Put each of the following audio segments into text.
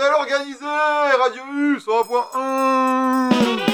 bordel organisé Radio U 100.1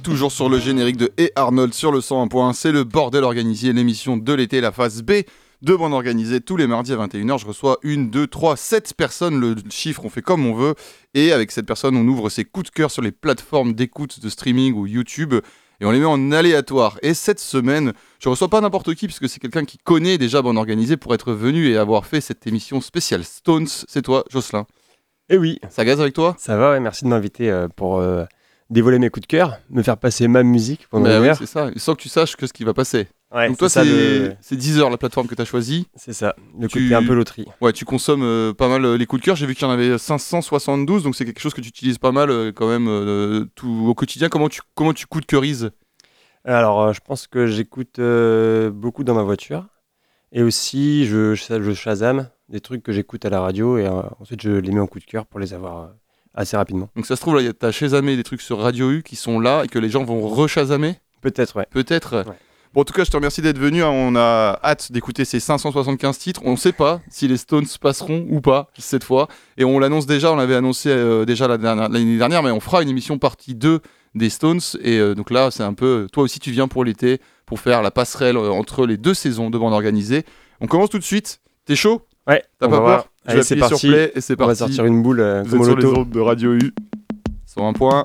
toujours sur le générique de Et Arnold sur le 101.1, c'est le bordel organisé, l'émission de l'été, la phase B de bande organisée tous les mardis à 21h. Je reçois une, deux, trois, sept personnes, le chiffre on fait comme on veut. Et avec cette personne, on ouvre ses coups de cœur sur les plateformes d'écoute, de streaming ou YouTube et on les met en aléatoire. Et cette semaine, je reçois pas n'importe qui, puisque c'est quelqu'un qui connaît déjà Bande Organisée pour être venu et avoir fait cette émission spéciale Stones. C'est toi, Jocelyn. Eh oui, Ça gaze avec toi? Ça va, ouais, merci de m'inviter euh, pour euh, dévoiler mes coups de cœur, me faire passer ma musique pendant Bah oui, c'est ça. Sans que tu saches que ce qui va passer. Ouais, Donc toi, c'est le- Deezer, la plateforme que tu as choisie. c'est ça, le Tu- côté un peu loterie. Ouais, tu consommes euh, pas mal euh, les coups de cœur. J'ai vu qu'il y en avait 572, donc c'est quelque chose que tu utilises pas mal euh, quand même tout au quotidien. Comment tu, comment tu coup de cœurises Alors, je pense que j'écoute beaucoup dans ma voiture. Et aussi, je, je, je Shazam des trucs que j'écoute à la radio et ensuite je les mets en coup de cœur pour les avoir assez rapidement. Donc ça se trouve, là, t'as Shazamé des trucs sur Radio U qui sont là et que les gens vont rechazamer Peut-être, ouais. Peut-être. Ouais. Bon, en tout cas, je te remercie d'être venu. hein. On a hâte d'écouter ces 575 titres. On ne sait pas si les Stones passeront ou pas cette fois. Et on l'annonce déjà, on l'avait annoncé euh, déjà dernière- l'année dernière, mais on fera une émission partie 2 des Stones. Et euh, donc là, c'est un peu. Toi aussi, tu viens pour l'été, pour faire la passerelle euh, entre les deux saisons de bande organisée. On commence tout de suite. T'es chaud? Ouais, T'as pas peur? voir. Je vais Allez, c'est parti. sur play et c'est On va sortir une boule euh, Vous comme êtes au sur les loto. ondes de Radio U. Sur un point.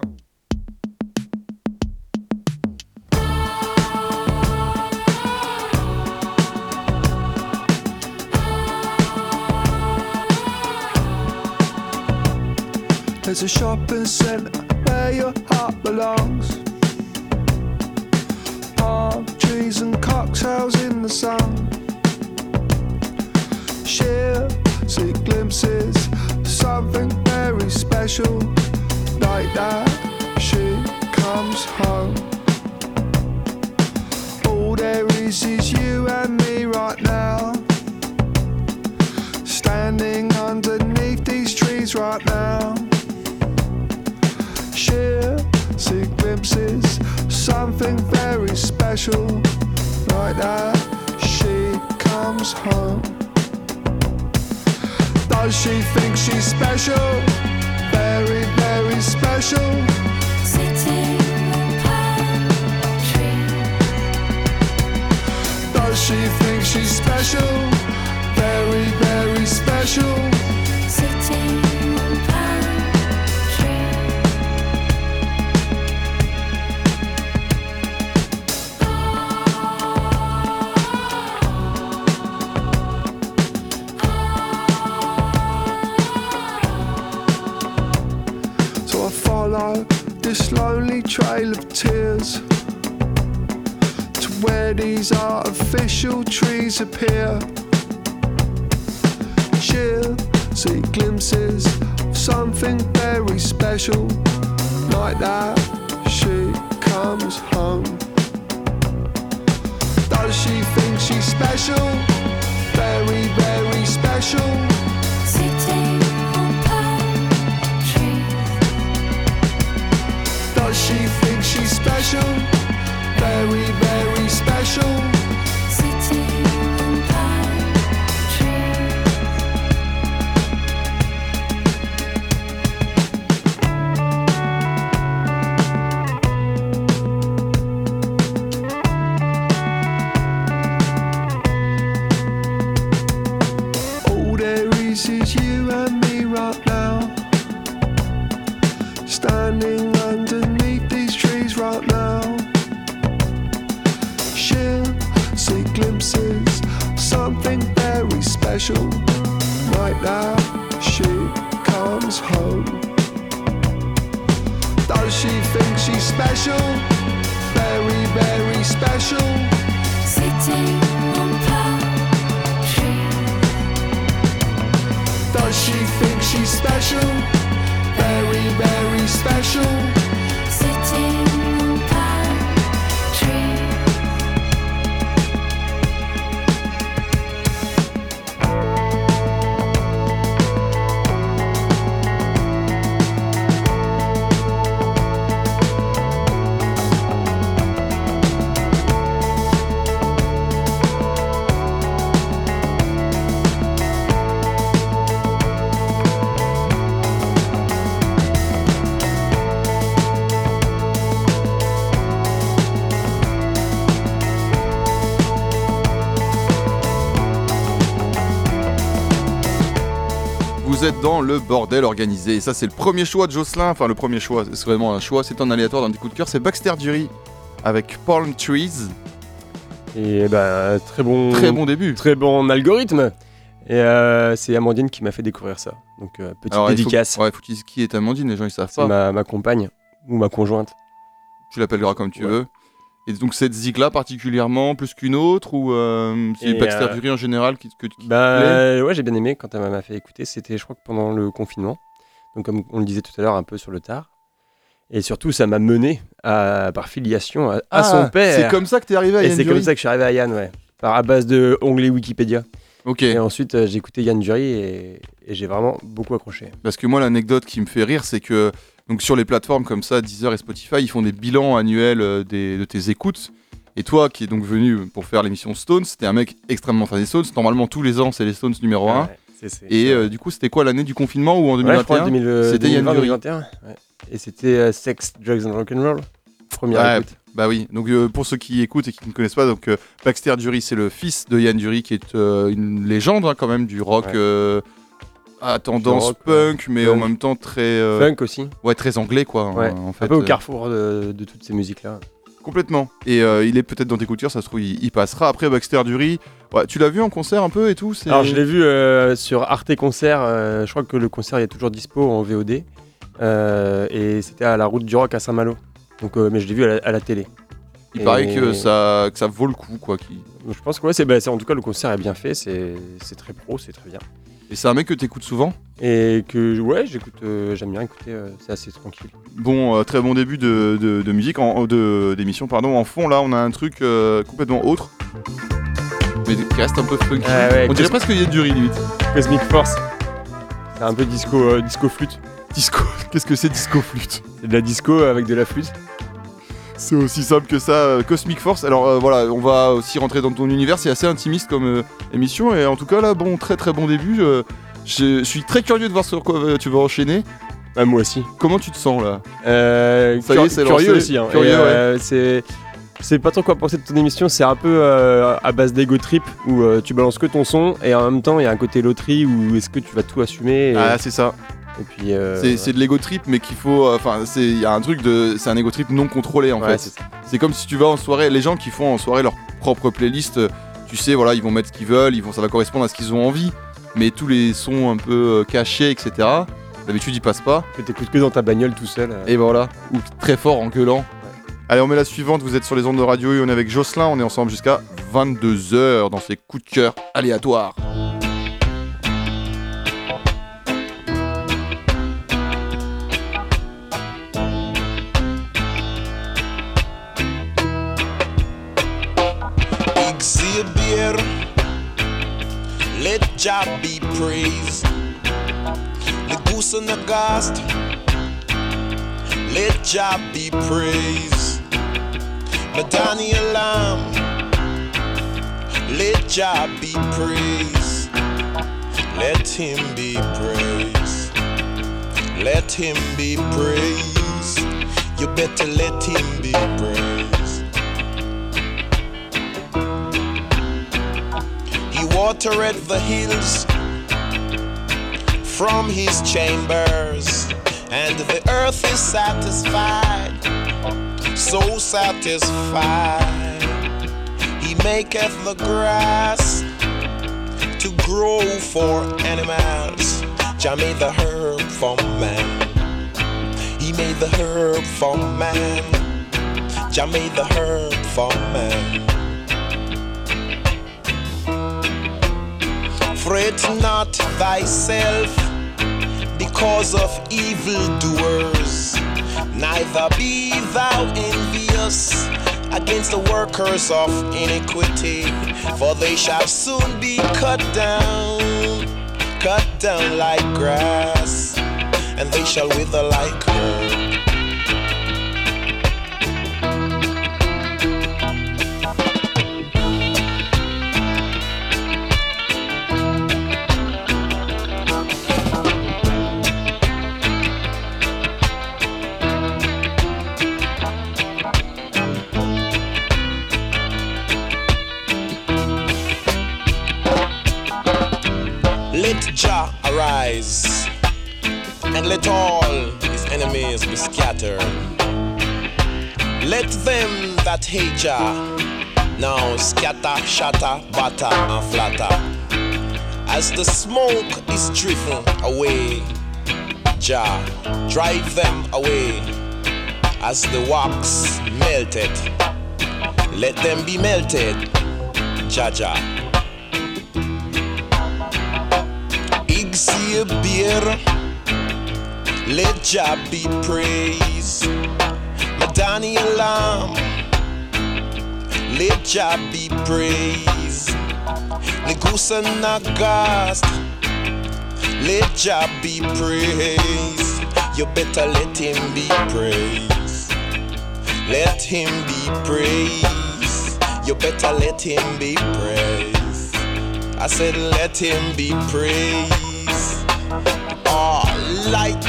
There's a shopping centre where your heart belongs. Palm trees and cocktails in the sun. See glimpses, something very special. Like that, she comes home. All there is is you and me right now. Standing underneath these trees right now. She'll see glimpses, something very special. Like that, she comes home. Does she think she's special? Very, very special. Sitting on palm tree, Does she think she's special? Very, very special. sitting this lonely trail of tears to where these artificial trees appear. She'll see glimpses of something very special. Like that, she comes home. Does she think she's special? Very, very special. Vous êtes dans le bordel organisé. Et ça, c'est le premier choix de Jocelyn. Enfin, le premier choix, c'est vraiment un choix. C'est un aléatoire dans des coups de cœur. C'est Baxter Dury avec Palm Trees. Et bah, très bon, Très bon début. très bon algorithme. Et euh, c'est Amandine qui m'a fait découvrir ça. Donc, euh, petite Alors, il faut- dédicace. Ouais, faut qu'ils- qui est Amandine, les gens ils savent pas. ma, ma compagne ou ma conjointe. Tu l'appelleras comme tu Ouais. veux. Et donc cette zig là particulièrement, plus qu'une autre, ou euh, c'est Et, Baxter euh, Dury en général qui, que, qui Bah ouais, j'ai bien aimé quand elle m'a fait écouter. C'était, je crois que pendant le confinement. Donc comme on le disait tout à l'heure, un peu sur le tard. Et surtout, ça m'a mené à, par filiation à, à Ah, son père. C'est comme ça que t'es arrivé à Et Yann c'est Dury? comme ça que je suis arrivé à Yann, ouais. Par à base de onglet Wikipédia. Ok. Et ensuite, euh, j'ai écouté Yann Dury et, et j'ai vraiment beaucoup accroché. Parce que moi, l'anecdote qui me fait rire, c'est que donc sur les plateformes comme ça, Deezer et Spotify, ils font des bilans annuels euh, des, de tes écoutes. Et toi, qui es donc venu pour faire l'émission Stones, t'es un mec extrêmement fan des Stones. Normalement, tous les ans, c'est les Stones numéro 1. Ouais, c'est- c'est- Et euh, du coup, c'était quoi l'année du confinement ou en Ouais, je crois 2021 en 2000, euh, C'était Yann 2020, Dury. 2021. ouais. Et c'était euh, Sex, Drugs and Rock'n'Roll. Première Ouais, écoute. Bah oui, donc euh, pour ceux qui écoutent et qui ne connaissent pas, donc Baxter Dury, c'est le fils de Yann Dury, qui est une légende hein, quand même du rock à tendance rock, ouais. punk, mais en même temps très, euh, Funk aussi. ouais, très anglais quoi. Ouais. En, fait, un peu au euh, carrefour de, de toutes ces musiques-là. complètement. Et euh, il est peut-être dans tes cœur, ça se trouve, il, il passera. Après Baxter Dury, ouais, tu l'as vu en concert un peu et tout Alors je l'ai vu euh, sur Arte Concert, euh, je crois que le concert est toujours dispo en VOD. et c'était à la route du rock à Saint-Malo. Donc, mais je l'ai vu à la, à la télé. Il Et- paraît que ça, que ça vaut le coup quoi. Qui... Je pense que ouais, c'est, bah, c'est- en tout cas le concert est bien fait, c'est, c'est très pro, c'est très bien. Et c'est un mec que t'écoutes souvent. Et que ouais, j'écoute, euh, j'aime bien écouter, euh, c'est assez tranquille. Bon, euh, très bon début de, de- de musique, en, de, d'émission, pardon. En fond, là, on a un truc euh, complètement autre. Mais qui reste un peu funky. Ah ouais, on dirait presque qu'il y a du riz, limite. Cosmic Force, c'est un peu disco, euh, disco flûte. Disco. Qu'est-ce que c'est disco flûte? C'est de la disco avec de la flûte. C'est aussi simple que ça. euh, Cosmic Force. Alors euh, voilà, on va aussi rentrer dans ton univers. C'est assez intimiste comme euh, émission. Et en tout cas, là, bon, très très bon début. Je, je suis très curieux de voir sur quoi tu vas enchaîner. Ah, moi aussi. Comment tu te sens là? Ça y est, cur- c'est curieux lancé. aussi. hein. Curieux, euh, c'est c'est pas trop quoi penser de ton émission. C'est un peu euh, à base d'ego trip où euh, tu balances que ton son et en même temps il y a un côté loterie où est-ce que tu vas tout assumer. Et, Ah, c'est ça. Et puis euh, C'est de l'ego trip, mais qu'il faut. euh, Enfin, c'est il y a un truc de. C'est un ego trip non contrôlé en ouais, fait. c'est comme si tu vas en soirée, les gens qui font en soirée leur propre playlist, euh, tu sais, voilà, ils vont mettre ce qu'ils veulent, ils vont, ça va correspondre à ce qu'ils ont envie, mais tous les sons un peu cachés, etc. D'habitude, ils passent pas. que t'écoutes que dans ta bagnole tout seul. Et voilà, ou très fort en gueulant. Allez, on met la suivante. Vous êtes sur les ondes de radio et on est avec Jocelyn. On est ensemble jusqu'à 22h dans ces coups de cœur aléatoires. Jah be praised. The goose and the ghost, let Jah be praised. Madani alarm, let Jah be praised. Let him be praised. Let him be praised. You better let him be praised. He watereth the hills from his chambers, and the earth is satisfied, so satisfied. He maketh the grass to grow for animals, Jah made the herb for man. He made the herb for man. Jah made the herb for man. Fret not thyself because of evildoers, neither be thou envious against the workers of iniquity, for they shall soon be cut down, cut down like grass, and they shall wither like herb. Let all his enemies be scattered. Let them that hate Jah now scatter, shatter, batter, and flatter. As the smoke is driven away, Jah drive them away. As the wax melted, let them be melted, Jah Jah. Exhibier, let Jah be praised. Madani Alam, let Jah be praised. Negusa Nagast, let Jah be praised. You better let him be praised. Let him be praised. You better let him be praised. I said, let him be praised. Ah, oh, lightning.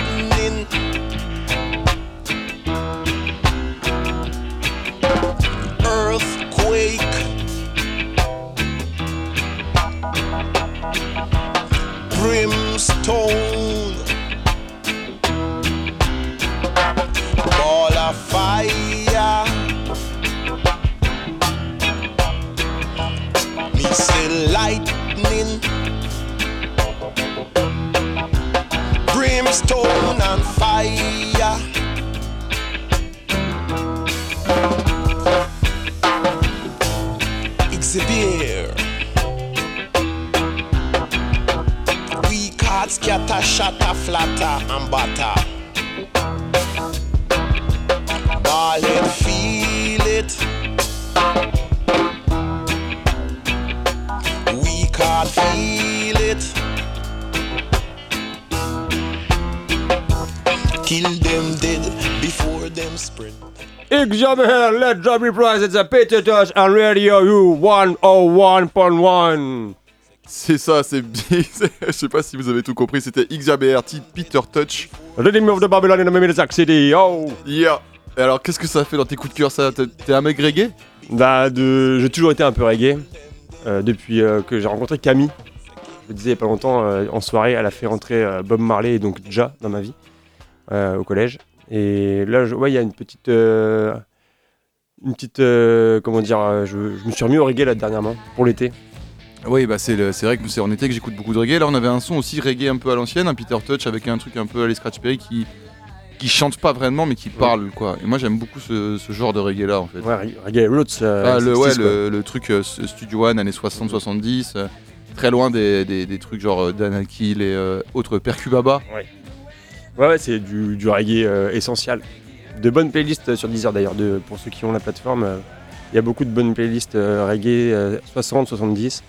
told shatter, and batter. Ball head, feel it. We can't feel it. Kill them dead before them sprint. Examine, let Job reprise at the Peter Touch on Radio U 101.1. C'est ça, c'est bien. Je sais pas si vous avez tout compris, c'était XJBR, titre Peter Touch. Redeem of the Babylon in the Mimizac City, oh! Yeah. Et alors, qu'est-ce que ça fait dans tes coups de cœur ça? T'es un mec reggae? Bah, de... j'ai toujours été un peu reggae. euh, depuis euh, que j'ai rencontré Camille. Je le disais il y a pas longtemps, euh, en soirée, elle a fait rentrer Bob Marley et donc Ja dans ma vie, au collège. Et là, je- ouais, il y a une petite. euh, une petite. euh, comment dire je, je me suis remis au reggae là dernièrement, pour l'été. Oui, bah c'est le- c'est vrai que c'est en été que j'écoute beaucoup de reggae. Là, on avait un son aussi reggae un peu à l'ancienne, un Peter Touch avec un truc un peu à les Scratch Perry qui qui chante pas vraiment mais qui parle quoi. Et moi j'aime beaucoup ce, ce genre de reggae là en fait. Ouais, reg- reggae roots. euh, Ah, le, 60s, ouais, le, le truc euh, Studio One années 60-70, euh, très loin des, des- des trucs genre Dan Akil et autres Percubaba. Ouais, ouais, c'est du, du reggae essentiel. De bonnes playlists sur Deezer d'ailleurs, de- pour ceux qui ont la plateforme. Il y a beaucoup de bonnes playlists reggae euh, 60-70.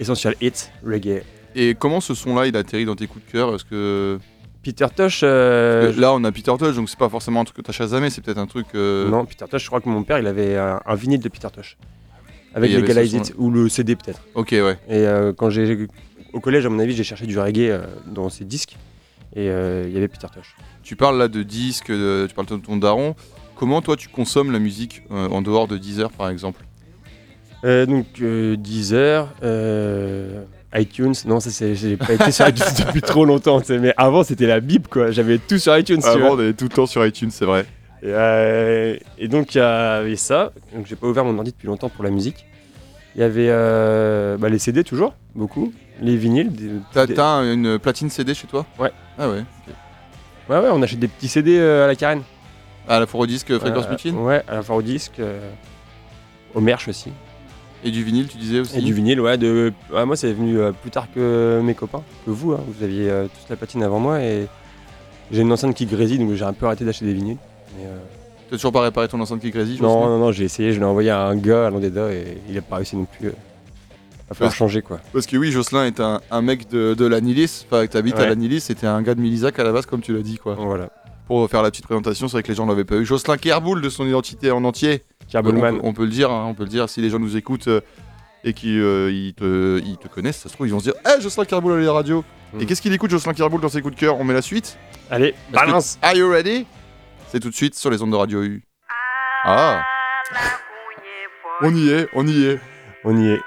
Essential Hits, reggae. Et comment ce son là il atterrit dans tes coups de cœur? Est-ce que Peter Tosh, euh, là on a Peter Touch donc c'est pas forcément un truc que t'as chasamé, c'est peut-être un truc. euh, non, Peter Tosh, je crois que mon père il avait un, un vinyle de Peter Tosh. Avec Legalize It, ou le CD peut-être. Ok ouais. Et euh, quand j'ai. Au collège, à mon avis, j'ai cherché du reggae dans ces disques. Et il y avait Peter Tosh. Tu parles là de disques, de- tu parles de ton daron. Comment toi tu consommes la musique en dehors de Deezer par exemple? Euh, donc euh, Deezer, euh, iTunes, non ça c'est j'ai pas été sur iTunes depuis trop longtemps, mais avant c'était la bip quoi, j'avais tout sur iTunes. tu Avant vois. on avait tout le temps sur iTunes, c'est vrai. Et, euh, et donc il y avait ça, donc j'ai pas ouvert mon ordi depuis longtemps pour la musique. Il y avait euh, bah, les CD toujours, beaucoup, les vinyles. des- T'as des- t'as une platine CD chez toi? Ouais. Ah ouais. Ouais, ouais, on achète des petits CD à la carène. À la foire au disque Fréquence Mutine Ouais, à la foire au disque. au Merch aussi. Et du vinyle, tu disais aussi Et du vinyle, ouais. De... moi, c'est venu euh, plus tard que mes copains, que vous. hein. Vous aviez euh, tous la patine avant moi et j'ai une enceinte qui grésille, donc j'ai un peu arrêté d'acheter des vinyles. Mais, euh, T'as toujours pas réparé ton enceinte qui grésille non, non, non, j'ai essayé, je l'ai envoyé à un gars à Landeda et il a pas réussi non plus. euh. Va falloir changer quoi. Parce que oui, Jocelyn est un, un mec de, de la Nilis, enfin que t'habites à Ouais. la Nilis, c'était un gars de Milizac à la base, comme tu l'as dit, quoi. Voilà. Pour faire la petite présentation, c'est vrai que les gens l'avaient pas eu. Jocelyn Kerboul, de son identité en entier, On, peut- on peut le dire, hein, on peut le dire, si les gens nous écoutent euh, et qu'ils ils te, ils te connaissent, ça se trouve, ils vont se dire Hé, Jocelyn Kerboul à la radio Et Mm. qu'est-ce qu'il écoute, Jocelyn Kerboul, dans ses coups de cœur? On met la suite Allez, Parce que- balance Are you ready? C'est tout de suite sur les ondes de Radio U. Ah On y est, on y est. On y est.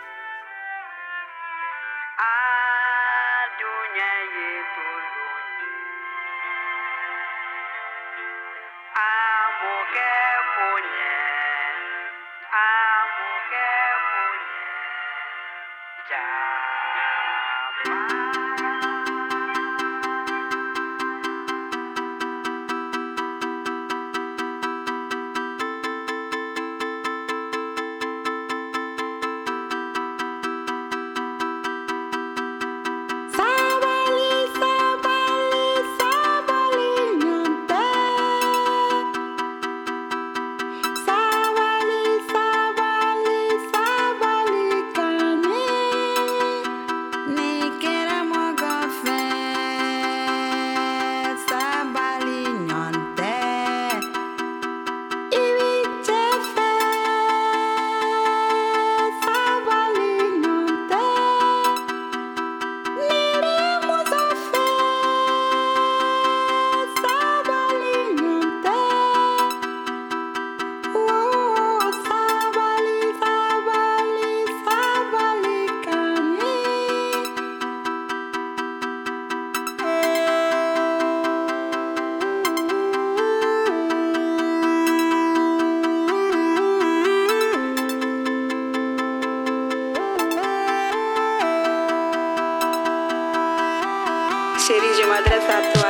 Chérie, je m'adresse à toi.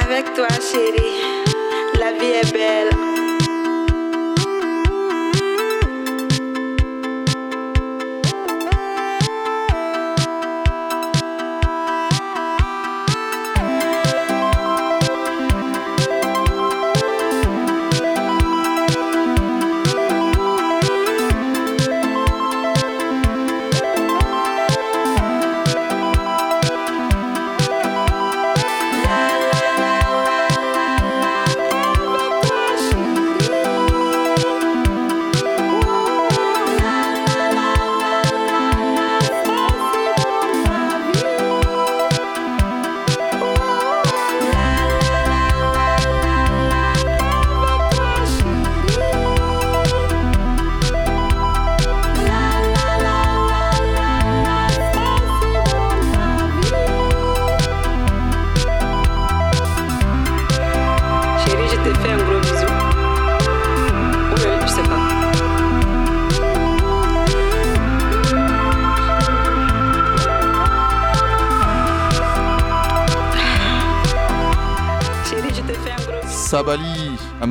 Avec toi, chérie, la vie est belle.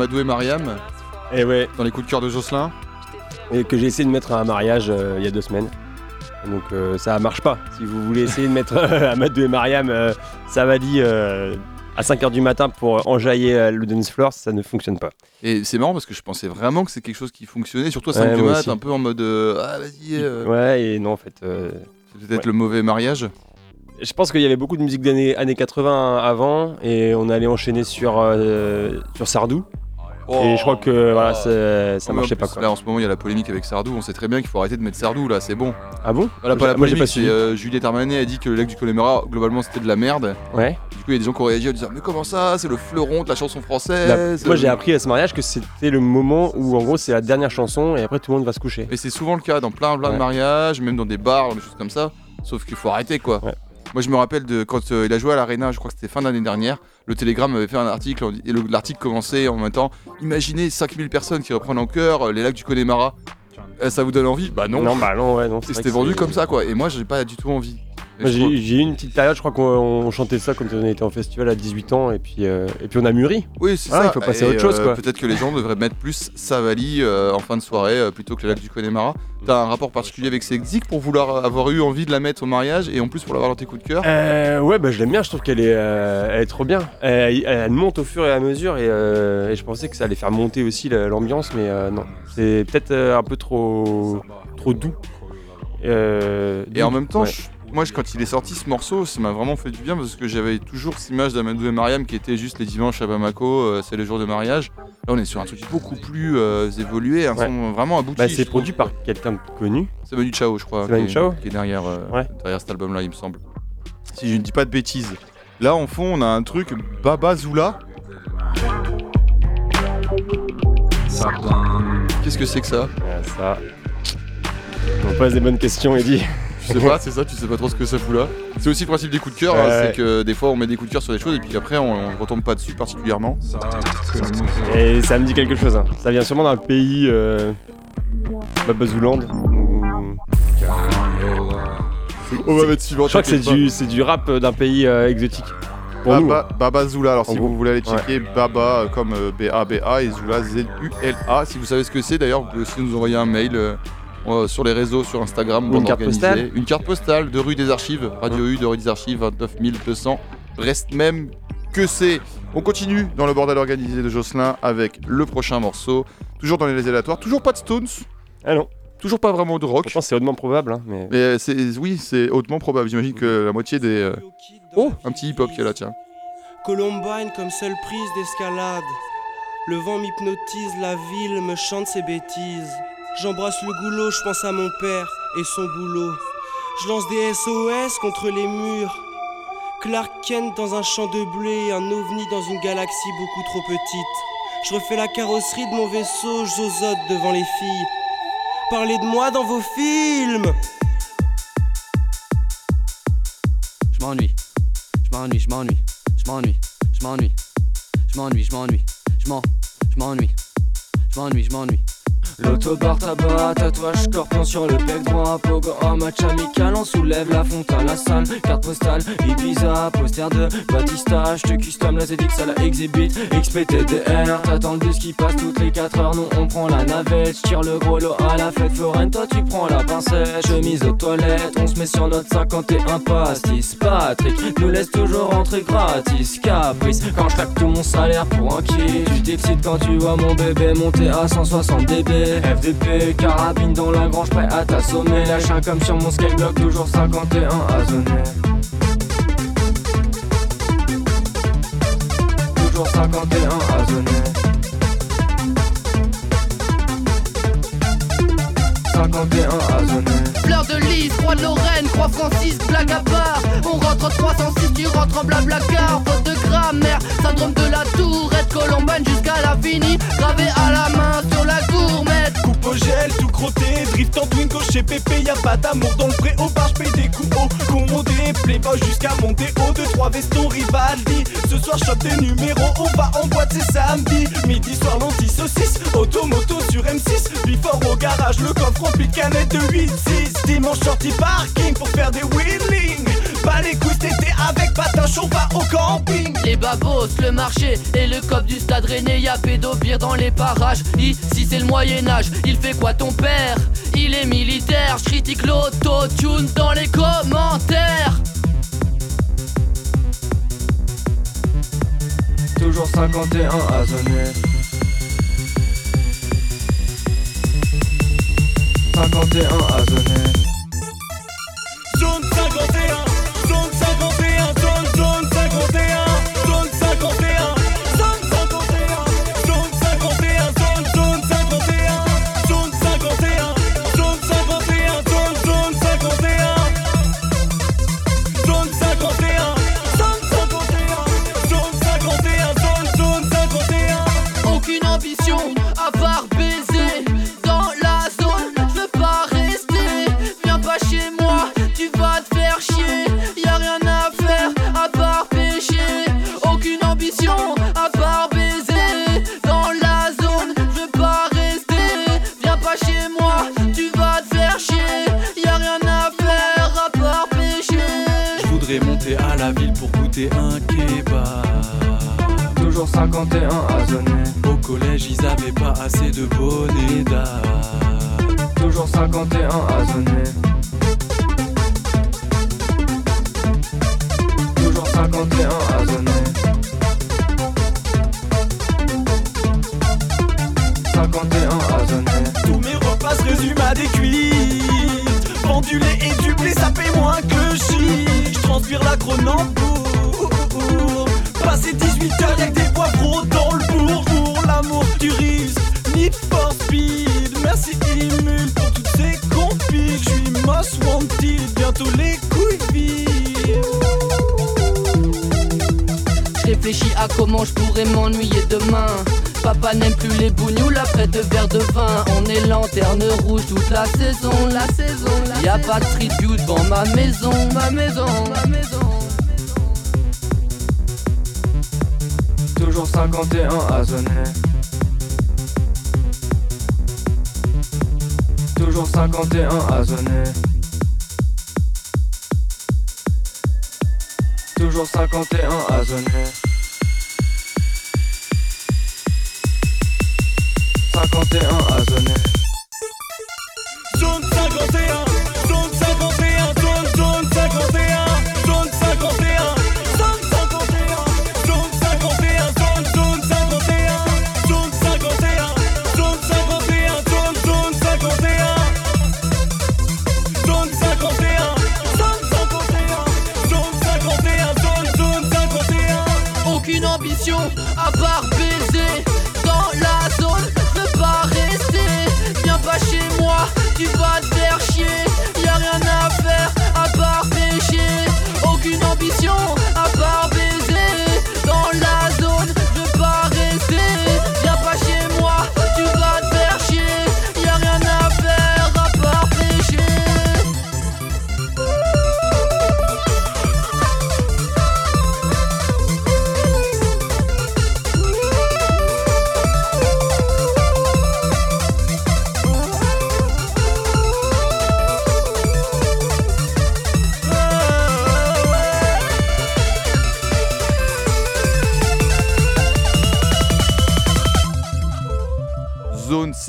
Amadou et Mariam, Et ouais, dans les coups de cœur de Jocelyn. et que j'ai essayé de mettre à un mariage euh, il y a deux semaines. Et donc euh, ça marche pas. Si vous voulez essayer de mettre euh, Amadou et Mariam, euh, ça va dit euh, à 5h du matin pour enjailler euh, le dance floor, ça ne fonctionne pas. Et c'est marrant parce que je pensais vraiment que c'est quelque chose qui fonctionnait, surtout à 5 Ouais, du moi mat, aussi. un peu en mode euh, Ah, vas-y, euh, Ouais, et non en fait. euh, c'est peut-être Ouais. le mauvais mariage. Je pense qu'il y avait beaucoup de musique des années, années 80 avant et on allait enchaîner sur, euh, sur Sardou. Et je crois que voilà, c'est- ça Oh, mais en marchait pas quoi. Là en ce moment il y a la polémique avec Sardou, on sait très bien qu'il faut arrêter de mettre Sardou là, c'est bon. Ah bon? Voilà, pas la Moi j'ai pas euh, Juliette Armanet a dit que le lac du Connemara globalement c'était de la merde. Ouais. Du coup il y a des gens qui ont réagi en disant mais comment ça, c'est le fleuron de la chanson La- française. moi j'ai appris à ce mariage que c'était le moment où en gros c'est la dernière chanson et après tout le monde va se coucher. Mais c'est souvent le cas dans plein plein de mariages, même dans des bars, des choses comme ça. Sauf qu'il faut arrêter quoi. Ouais. Moi je me rappelle de quand euh, il a joué à l'Arena, je crois que c'était fin d'année dernière, le Télégramme avait fait un article et le- l'article commençait en même temps Imaginez 5000 personnes qui reprennent en chœur euh, les lacs du Connemara. Euh, ça vous donne envie? Bah non. Non, bah non, ouais, non. C'était que vendu comme ça quoi. Et moi j'ai pas du tout envie. J'ai eu une petite période, je crois qu'on on chantait ça quand on était en festival à 18 ans, et puis, euh, et puis on a mûri. Oui, c'est Ah, ça. il faut passer à autre chose, euh. Peut-être que les gens devraient mettre plus Savali euh, en fin de soirée euh, plutôt que le lac du Connemara. T'as un rapport particulier avec ces Zik pour vouloir avoir eu envie de la mettre au mariage et en plus pour l'avoir dans tes coups de cœur? Ouais, bah je l'aime bien, je trouve qu'elle est, elle est trop bien. Elle, elle monte au fur et à mesure, et, et je pensais que ça allait faire monter aussi la- l'ambiance, mais non. C'est peut-être un peu trop, trop doux. Euh, Et en même temps, ouais. je- moi, quand il est sorti ce morceau, ça m'a vraiment fait du bien parce que j'avais toujours cette image d'Amadou et Mariam qui était juste les dimanches à Bamako, euh, c'est le jour de mariage. Là, on est sur un truc beaucoup plus euh, évolué, un Ouais. son vraiment abouti. Bah, c'est produit par quelqu'un de connu. C'est Manu Chao, je crois. C'est Manu Chao Qui est derrière, euh, Ouais. derrière cet album-là, il me semble. Si je ne dis pas de bêtises. Là, en fond, on a un truc Baba Zula. Qu'est-ce que c'est que ça? Ah, ça. On pose des bonnes questions, Eddie. Je sais pas, c'est ça, tu sais pas trop ce que ça fout là. C'est aussi le principe des coups de cœur, hein, c'est que des fois on met des coups de cœur sur des choses et puis après on, on retombe pas dessus particulièrement. Et ça me dit quelque chose. hein. Ça vient sûrement d'un pays. Euh... Babazouland. ou- On va mettre suivant. Je crois que c'est du, c'est du rap euh, d'un pays euh, exotique. Pour nous. Baba, Baba Zula, alors si gros. vous voulez aller checker Baba euh, comme euh, B-A-B-A et Zula Z-U-L-A, si vous savez ce que c'est d'ailleurs, vous pouvez aussi nous envoyer un mail euh, euh, sur les réseaux, sur Instagram, Ou une carte organisée. postale. Une carte postale de rue des Archives, Radio U de rue des Archives, 29 200, Brest même que c'est. On continue dans le bordel organisé de Jocelyn avec le prochain morceau, toujours dans les aléatoires, toujours pas de Stones, Ah non. toujours pas vraiment de rock. Pourtant, c'est hautement probable. hein, mais... Mais euh, c'est, oui, c'est hautement probable. J'imagine que la moitié des. euh, Oh, un petit hip-hop qui est là, tiens. Columbine comme seule prise d'escalade. Le vent m'hypnotise, la ville me chante ses bêtises. J'embrasse le goulot, je pense à mon père et son boulot. Je lance des SOS contre les murs. Clark Kent dans un champ de blé, un ovni dans une galaxie beaucoup trop petite. Je refais la carrosserie de mon vaisseau, je zozote devant les filles. Parlez de moi dans vos films Je m'ennuie, je m'ennuie, je m'ennuie, je m'ennuie, je m'ennuie, je m'ennuie, je m'ennuie, je m'en, je m'ennuie, je m'ennuie, je m'ennuie. L'autobar tabac, tatouage scorpion sur le pec droit. Pogo en match amical, on soulève la fontaine, la salle. Carte postale, Ibiza, poster de Batista. Te custom la ZX à la exhibit, XPTDR T'attends le bus qui passe toutes les 4 heures. Nous on prend la navette, tire le gros lot à la fête. Foraine Toi tu prends la pincette, chemise aux toilettes On se met sur notre 51 pastis Patrick nous laisse toujours rentrer gratis. Caprice, quand je tout mon salaire pour un kiff. Tu t'excites quand tu vois mon bébé monter à 160 dB FDP, carabine dans la grange prêt à t'assommer Lâche un comme sur mon skyblock, toujours 51 à Toujours 51 à zoner 51 à zoner Fleur de lys, roi de Lorraine, croix Francis, blague à part. On rentre en 306, tu rentres en blabla car. Faute de grammaire, syndrome de chez Pépé, y a pas d'amour dans le pré au bar, j'paye des coups hauts, commandé, playboy jusqu'à monter haut, 2 trois vestos Rivaldi. Ce soir, chope des numéros, on va en boîte, c'est samedi. Midi soir, l'anti-saucisse, automoto sur M6, before au garage, le coffre rempli de de 8-6. Dimanche, sortie parking pour faire des wheeling. Pas les couilles tété avec patin chaud, va au camping. Les babos, le marché et le cop du stade Rennais, y'a pédo pire dans les parages. Ici c'est le Moyen-Âge, il fait quoi ton père? Il est militaire, je critique l'auto-tune dans les commentaires. Toujours 51 à zoner 51 à zoner Zone 51, kebab. Toujours 51 à zoner. Au collège, ils avaient pas assez de bonnets d'âge. Toujours 51 à zoner. Toujours 51 à zoner. 51 à zoner. Tous mes repas se résument à des cuites. Pendulé et du blé, ça paye moins que le shit. Je transpire la Cronenbourg. Pour toutes ces compiles. Je suis wanted, bientôt les couilles vides. Je réfléchis à comment je pourrais m'ennuyer demain. Papa n'aime plus les bougnoules après deux verres de vin. On est lanterne rouge toute la saison, la saison. y a pas de view devant ma maison, ma maison, ma maison. Toujours 51 à zoner. 51 à zoner. Toujours 51 à zoner. 51 à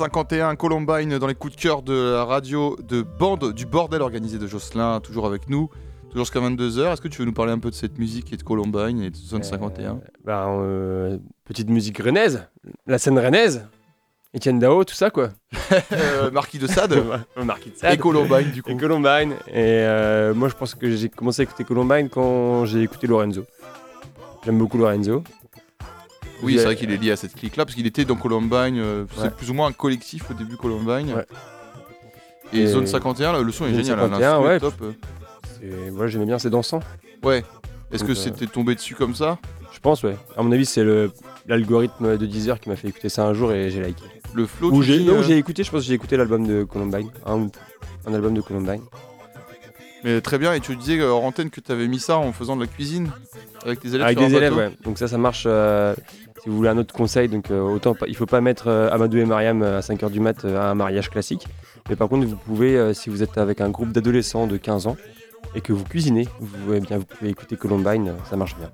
51 Columbine dans les coups de cœur de la radio de bande du bordel organisé de Jocelyn, toujours avec nous, toujours jusqu'à 22h. Est-ce que tu veux nous parler un peu de cette musique et de Columbine et de Zone 51 Bah, euh, petite musique rennaise, la scène rennaise, Etienne Dao, tout ça quoi. Euh, Marquis de Sade Marquis de Sade. et Columbine du coup. Et Columbine. Et euh, moi, je pense que j'ai commencé à écouter Columbine quand j'ai écouté Lorenzo. J'aime beaucoup Lorenzo. Oui, c'est vrai qu'il est lié à cette clique-là, parce qu'il était dans Columbine, euh, c'est Ouais. plus ou moins un collectif au début Columbine. Ouais. Et, Et Zone 51, le son est génial, 51, l'instru est ouais. top. Moi, j'aimais bien, c'est dansant. Ouais. Est-ce que euh, c'était tombé dessus comme ça? Je pense, ouais. À mon avis, c'est le- l'algorithme de Deezer qui m'a fait écouter ça un jour et j'ai liké. Le flow Ou j'ai euh, j'ai écouté, je pense que j'ai écouté l'album de Columbine. Un, un album de Columbine. Mais très bien, et tu disais euh, hors antenne que tu avais mis ça en faisant de la cuisine avec tes élèves Avec sur un des élèves, ouais. Donc ça, ça marche. euh, si vous voulez un autre conseil, donc euh, autant il faut pas mettre euh, Amadou et Mariam euh, à 5h du mat euh, à un mariage classique. Mais par contre, vous pouvez, si vous êtes avec un groupe d'adolescents de 15 ans et que vous cuisinez, vous, eh bien, vous pouvez écouter Columbine, ça marche bien.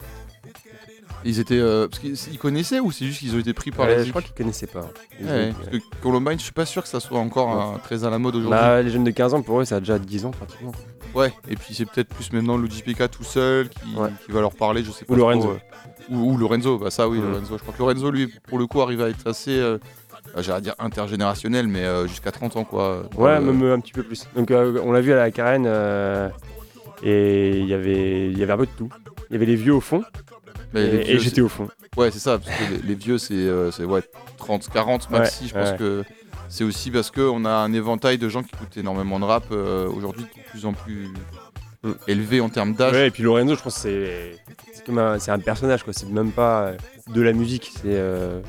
Ils étaient. euh, parce qu'ils ils connaissaient ou c'est juste qu'ils ont été pris par Ouais, la je crois qu'ils connaissaient pas. Ouais, ont- parce que Columbine, je suis pas sûr que ça soit encore euh, très à la mode aujourd'hui. Bah, les jeunes de 15 ans, pour eux, ça a déjà 10 ans pratiquement. Ouais, et puis c'est peut-être plus maintenant Pika tout seul qui, va leur parler, je sais pas. Ou Lorenzo. Ou, ou Lorenzo, bah ça oui, Mm. Lorenzo. Je crois que Lorenzo, lui, pour le coup, arrive à être assez, euh, euh, j'allais dire intergénérationnel, mais euh, jusqu'à 30 ans quoi. Ouais, le- même euh, un petit peu plus. Donc euh, on l'a vu à la carène euh, et il y avait il y avait un peu de tout. Il y avait les vieux au fond Mais et, j'étais au fond. Ouais, c'est ça, parce que les, les vieux, c'est euh, ouais, 30, 40 maxi. Ouais, je pense ouais. que c'est aussi parce qu'on a un éventail de gens qui écoutent énormément de rap euh, aujourd'hui, de plus en plus Élevé en termes d'âge. Ouais, et puis Lorenzo, je pense que c'est c'est comme un, c'est un personnage quoi. C'est même pas euh, de la musique. C'est euh,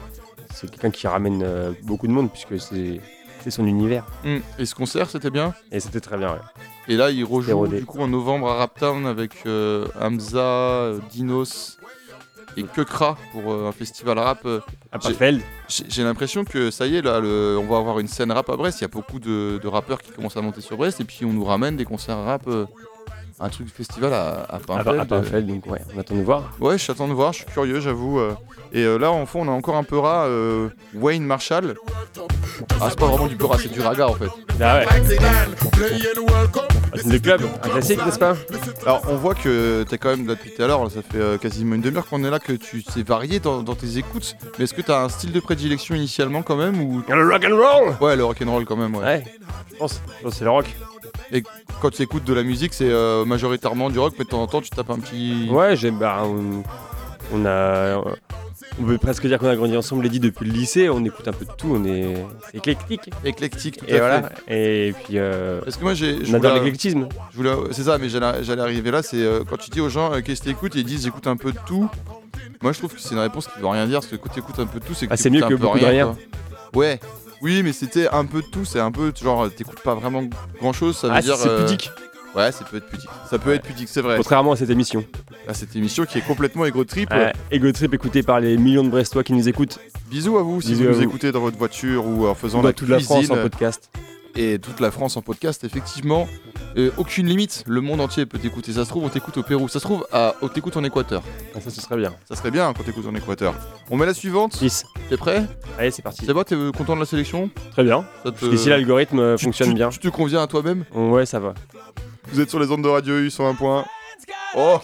c'est quelqu'un qui ramène euh, beaucoup de monde puisque c'est c'est son univers. Mm. Et ce concert, c'était bien? Et c'était très bien. Ouais. Et là, il rejoue rodé. du coup en novembre à Raptown avec euh, Hamza, Dinos et Kekra pour un festival rap. À J'ai- Papfeld. J'ai j'ai l'impression que ça y est, là, le- on va avoir une scène rap à Brest. Il y a beaucoup de, de rappeurs qui commencent à monter sur Brest et puis on nous ramène des concerts rap euh, un truc festival à, à À, Pinfeld. à Pinfeld, donc ouais, on attend de voir. Ouais, je t'attends de voir, je suis curieux, j'avoue. euh. Et euh, là, en fond, on a encore un peu rat, euh, Wayne Marshall. Ah, c'est pas vraiment du Peura, c'est du raga en fait. Ah ouais. C'est des clubs, un classique, n'est-ce pas? Alors, on voit que t'es quand même là depuis tout à l'heure, ça fait euh, quasiment une demi-heure qu'on est là, que tu t'es varié dans, dans tes écoutes. Mais est-ce que t'as un style de prédilection initialement quand même ou... Le rock and roll? Ouais, le rock'n'roll quand même, ouais. Ouais, je pense, je pense que c'est le rock. Et quand tu écoutes de la musique, c'est euh, majoritairement du rock, mais de temps en temps, tu tapes un petit. Ouais, j'aime. Bah, on, on a. On peut presque dire qu'on a grandi ensemble, Lady, depuis le lycée. On écoute un peu de tout, on est éclectique. Éclectique, tout Et à voilà. fait. Et puis. euh, Parce que moi, j'ai. on adore l'éclectisme. C'est ça, mais j'allais arriver là. C'est euh, quand tu dis aux gens qu'est-ce que t'écoutes, ils disent j'écoute un peu de tout. Moi, je trouve que c'est une réponse qui veut rien dire, parce que quand t'écoutes un peu de tout, c'est que Ah, c'est mieux que beaucoup de rien. quoi. Ouais. Oui, mais c'était un peu de tout, c'est un peu genre t'écoutes pas vraiment grand chose, ça veut Ah, dire. c'est euh, pudique. Ouais, ça peut être pudique. Ça peut Ouais. être pudique, c'est vrai. Contrairement à cette émission. À cette émission qui est complètement égo trip. Ouais, Ego Trip écouté par les millions de Brestois qui nous écoutent. Bisous à vous si vous nous écoutez dans votre voiture ou en faisant la toute la France cuisine. en podcast. et toute la France en podcast, effectivement. Euh, aucune limite, le monde entier peut t'écouter. Ça se trouve, on t'écoute au Pérou. Ça se trouve, à... on t'écoute en Équateur. Ah, ça, ce serait bien. Ça serait bien quand t'écoutes en Équateur. On met la suivante. 6. T'es prêt? Allez, c'est parti. C'est bon, t'es euh, content de la sélection? Très bien. Ça te- Jusqu'ici, l'algorithme euh, tu- fonctionne tu- bien. Tu te conviens à toi-même? Ouais, ça va. Vous êtes sur les ondes de Radio U 101 points. Oh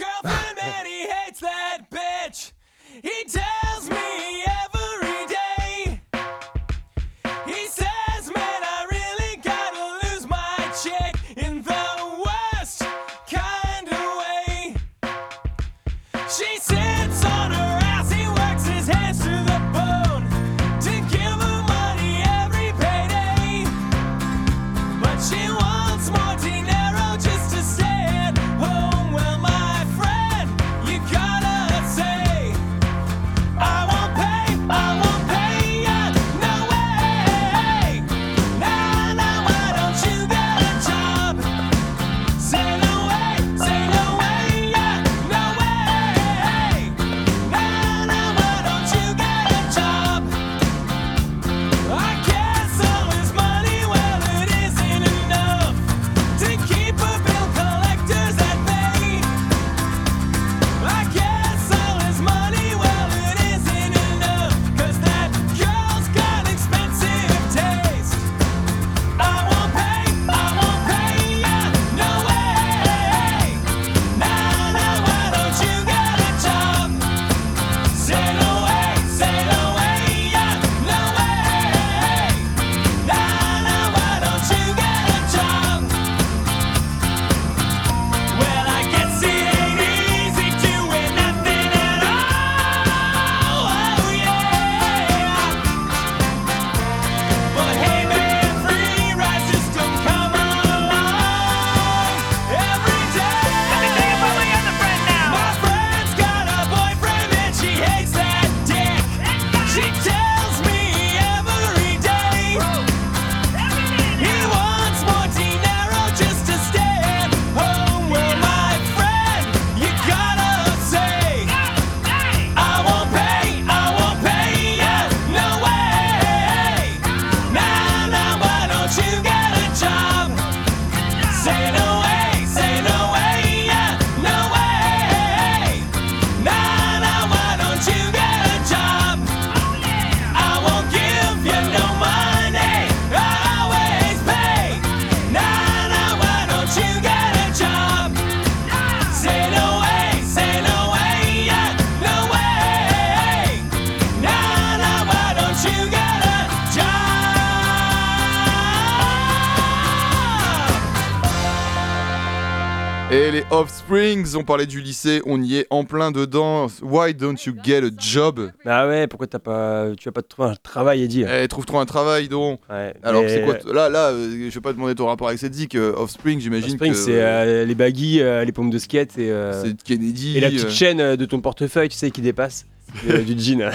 Offsprings, on parlait du lycée, on y est en plein dedans. Why don't you get a job? Bah ouais, pourquoi t'as pas, tu vas pas te trouver un travail, Eddie? Eh, trouve-toi un travail, donc. Ouais, Alors, mais- c'est quoi t- Là, là, euh, je vais pas demander ton rapport avec cette zik. euh, Offspring, j'imagine Spring, que. c'est euh, les baggy, euh, les pommes de skate et, euh, c'est Kennedy. et la petite euh. chaîne euh, de ton portefeuille, tu sais, qui dépasse euh, du jean.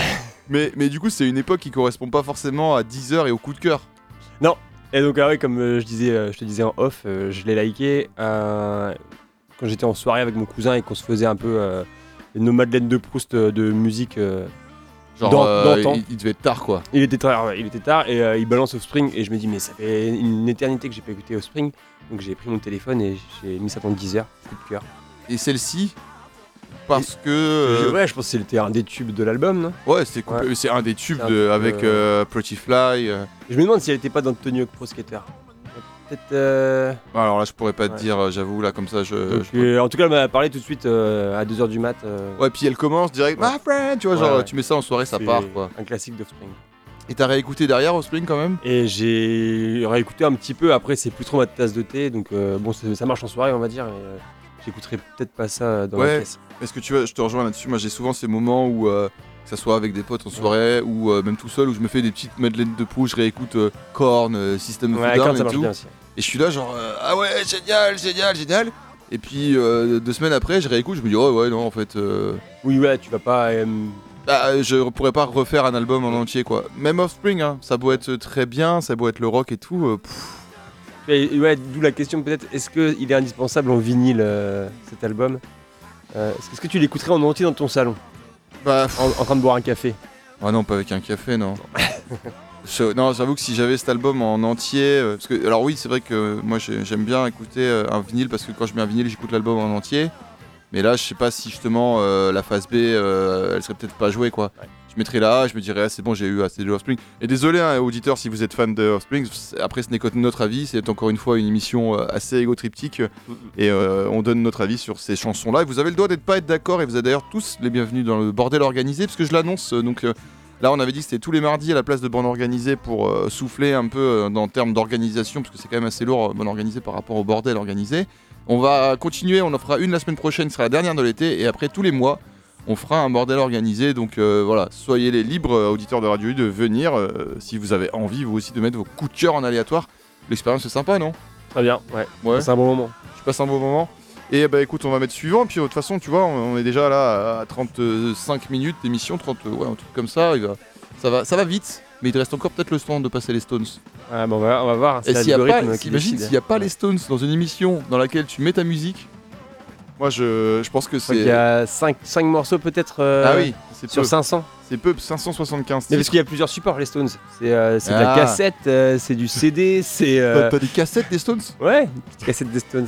Mais, mais du coup, c'est une époque qui correspond pas forcément à Deezer et au coup de cœur. Non. Et donc, ah ouais, comme euh, je, disais, euh, je te disais en off, euh, je l'ai liké euh, quand j'étais en soirée avec mon cousin et qu'on se faisait un peu euh, nos madeleines de Proust euh, de musique. euh, Genre, Dans- euh, il, il devait être tard, quoi. Il était tard, ouais, il était tard et il balance Offspring et je me dis mais ça fait une éternité que j'ai pas écouté Offspring donc j'ai pris mon téléphone et j'ai mis ça pendant 10 heures, coup de cœur. Et celle-ci, parce que. Ouais, je pense que c'était un des tubes de l'album, non? Ouais, c'est Ouais. un des tubes un avec Pretty Fly. Je me demande si elle était pas dans Tony Hawk Pro Skater. Peut-être. euh, Alors là, je pourrais pas te Ouais. dire, euh, j'avoue, là, comme ça, je. donc, je- euh, en tout cas, elle m'a parlé tout de suite euh, à 2h du mat. Ouais, puis elle commence direct, Ouais. my friend, tu vois, Ouais, genre, tu mets ça en soirée, ça part, quoi. Un classique d'Offspring. Et t'as réécouté derrière Offspring quand même? Et j'ai réécouté un petit peu, après c'est plus trop ma tasse de thé, donc bon ça marche en soirée on va dire, mais j'écouterai peut-être pas ça dans la caisse. Est-ce que tu vois, je te rejoins là-dessus, moi j'ai souvent ces moments où, que ça soit avec des potes en soirée ou euh, même tout seul, où je me fais des petites madeleines de proue, je réécoute euh, Korn, euh, System of a Ouais, Down et tout. Et je suis là genre, euh, ah ouais, génial, génial, génial. Et puis deux semaines après, je réécoute, je me dis, oh ouais, non, en fait, euh, Oui ouais, tu vas pas... bah, je pourrais pas refaire un album en entier, quoi. Même Offspring, hein, ça peut être très bien, ça peut être le rock et tout. et- ouais, d'où la question peut-être, est-ce qu'il est indispensable en vinyle cet album Est-ce que tu l'écouterais en entier dans ton salon? Bah, en, en train de boire un café Ah non, pas avec un café, non. Je- non, j'avoue que si j'avais cet album en entier, euh, parce que alors oui, c'est vrai que moi j'ai- j'aime bien écouter euh, un vinyle parce que quand je mets un vinyle, j'écoute l'album en entier. Mais là, je sais pas si justement euh, la phase B, euh, elle serait peut-être pas jouée quoi. Ouais. Je mettrais là, je me dirais ah, c'est bon, j'ai eu assez de Offspring. Et désolé, hein, auditeurs, si vous êtes fan de Offspring, après ce n'est que notre avis, c'est encore une fois une émission euh, assez égotriptyque et euh, on donne notre avis sur ces chansons-là. Et vous avez le droit d'être pas être d'accord et vous êtes d'ailleurs tous les bienvenus dans le bordel organisé parce que je l'annonce. euh, donc euh, là, on avait dit que c'était tous les mardis à la place de bande organisée pour euh, souffler un peu euh, dans termes d'organisation parce que c'est quand même assez lourd euh, bande organisée par rapport au bordel organisé. On va continuer, on en fera une la semaine prochaine, qui sera la dernière de l'été et après tous les mois. On fera un bordel organisé, donc euh, voilà, soyez les libres, euh, auditeurs de Radio U, de venir, euh, si vous avez envie, vous aussi, de mettre vos coups de cœur en aléatoire. L'expérience est sympa, non? Très bien, ouais. Ouais. C'est un bon moment. Je passe un bon moment. Et bah écoute, on va mettre suivant. Puis de toute façon, tu vois, on, on est déjà là à 35 minutes d'émission, 30, euh, ouais, un truc comme ça. Il va, ça, va, ça va vite, mais il te reste encore peut-être le temps de passer les Stones. Ah, bon, on, va, on va voir, Et s'il y a pas, s'il n'y a pas les Stones dans une émission dans laquelle tu mets ta musique. Moi, je, je pense que c'est. y a 5, morceaux peut-être euh, Ah oui, c'est sur peu. 500. C'est peu, 575 Mais parce qu'il y a plusieurs supports les Stones. C'est euh, c'est de la Ah. cassette, euh, c'est du CD, c'est... T'as- euh, T'as des cassettes des Stones? Ouais, une petite cassette des Stones.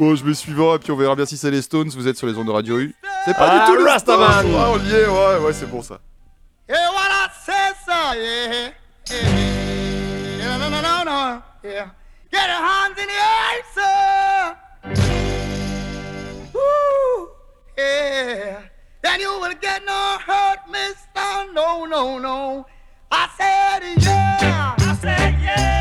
Bon, je mets suivant et puis on verra bien si c'est les Stones. Vous êtes sur les ondes de Radio U. C'est pas Ah, du tout les Rastaman. Stones Ouais, on y est, ouais, ouais, c'est bon ça. Yeah, yeah. yeah. No, no, no, no. Yeah. Get your hands in the air, sir. Yeah. Then you will get no hurt, mister. No, no, no. I said, yeah. I said, yeah.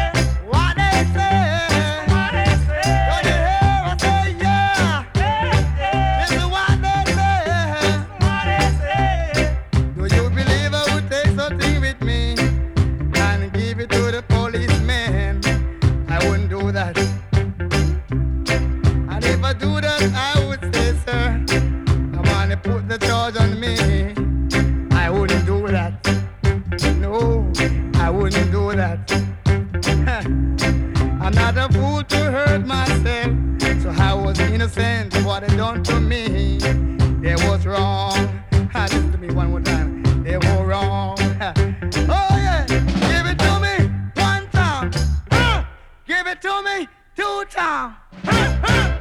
That. I'm not a fool to hurt myself, so I was innocent of what they done to me. They was wrong. Listen to me one more time. They were wrong. Oh yeah, give it to me one time. Give it to me two times.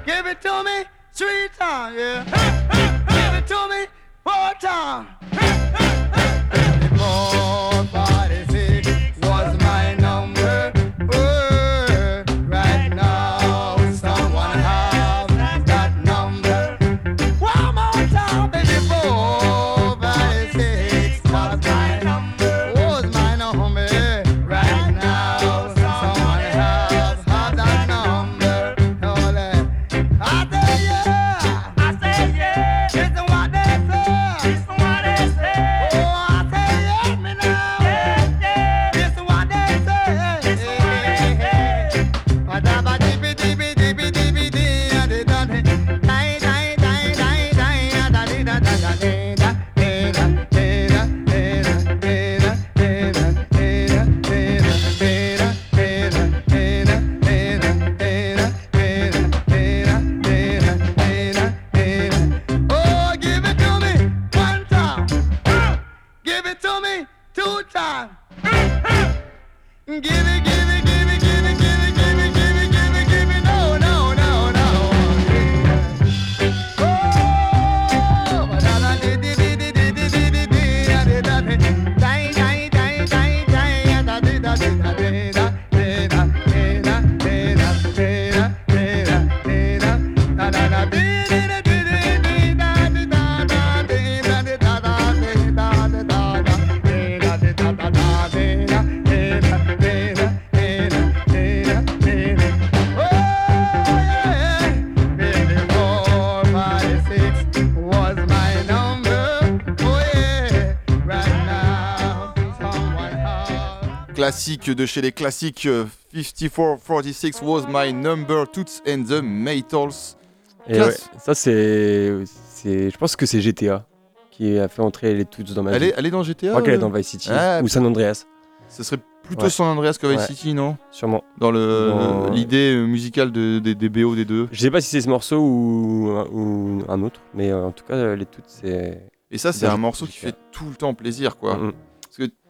Give it to me three times. Yeah. Give it to me four times. Classique de chez les classiques, euh, 5446 was my number, Toots and the Maytals. Et ouais, ça c'est, c'est, je pense que c'est GTA qui a fait entrer les toutes dans ma Elle vie. est, elle est dans GTA Je crois qu'elle est euh dans Vice City Ah, ou San Andreas, Ce serait plutôt Ouais. San Andreas que Vice Ouais. City, non? Sûrement. Dans le Dans- l'idée euh, musicale de, des- des BO des deux. Je sais pas si c'est ce morceau ou, ou un autre, mais euh, en tout cas euh, les toutes c'est. Et ça, c'est un morceau qui fait tout le temps plaisir, quoi. Mm, mm.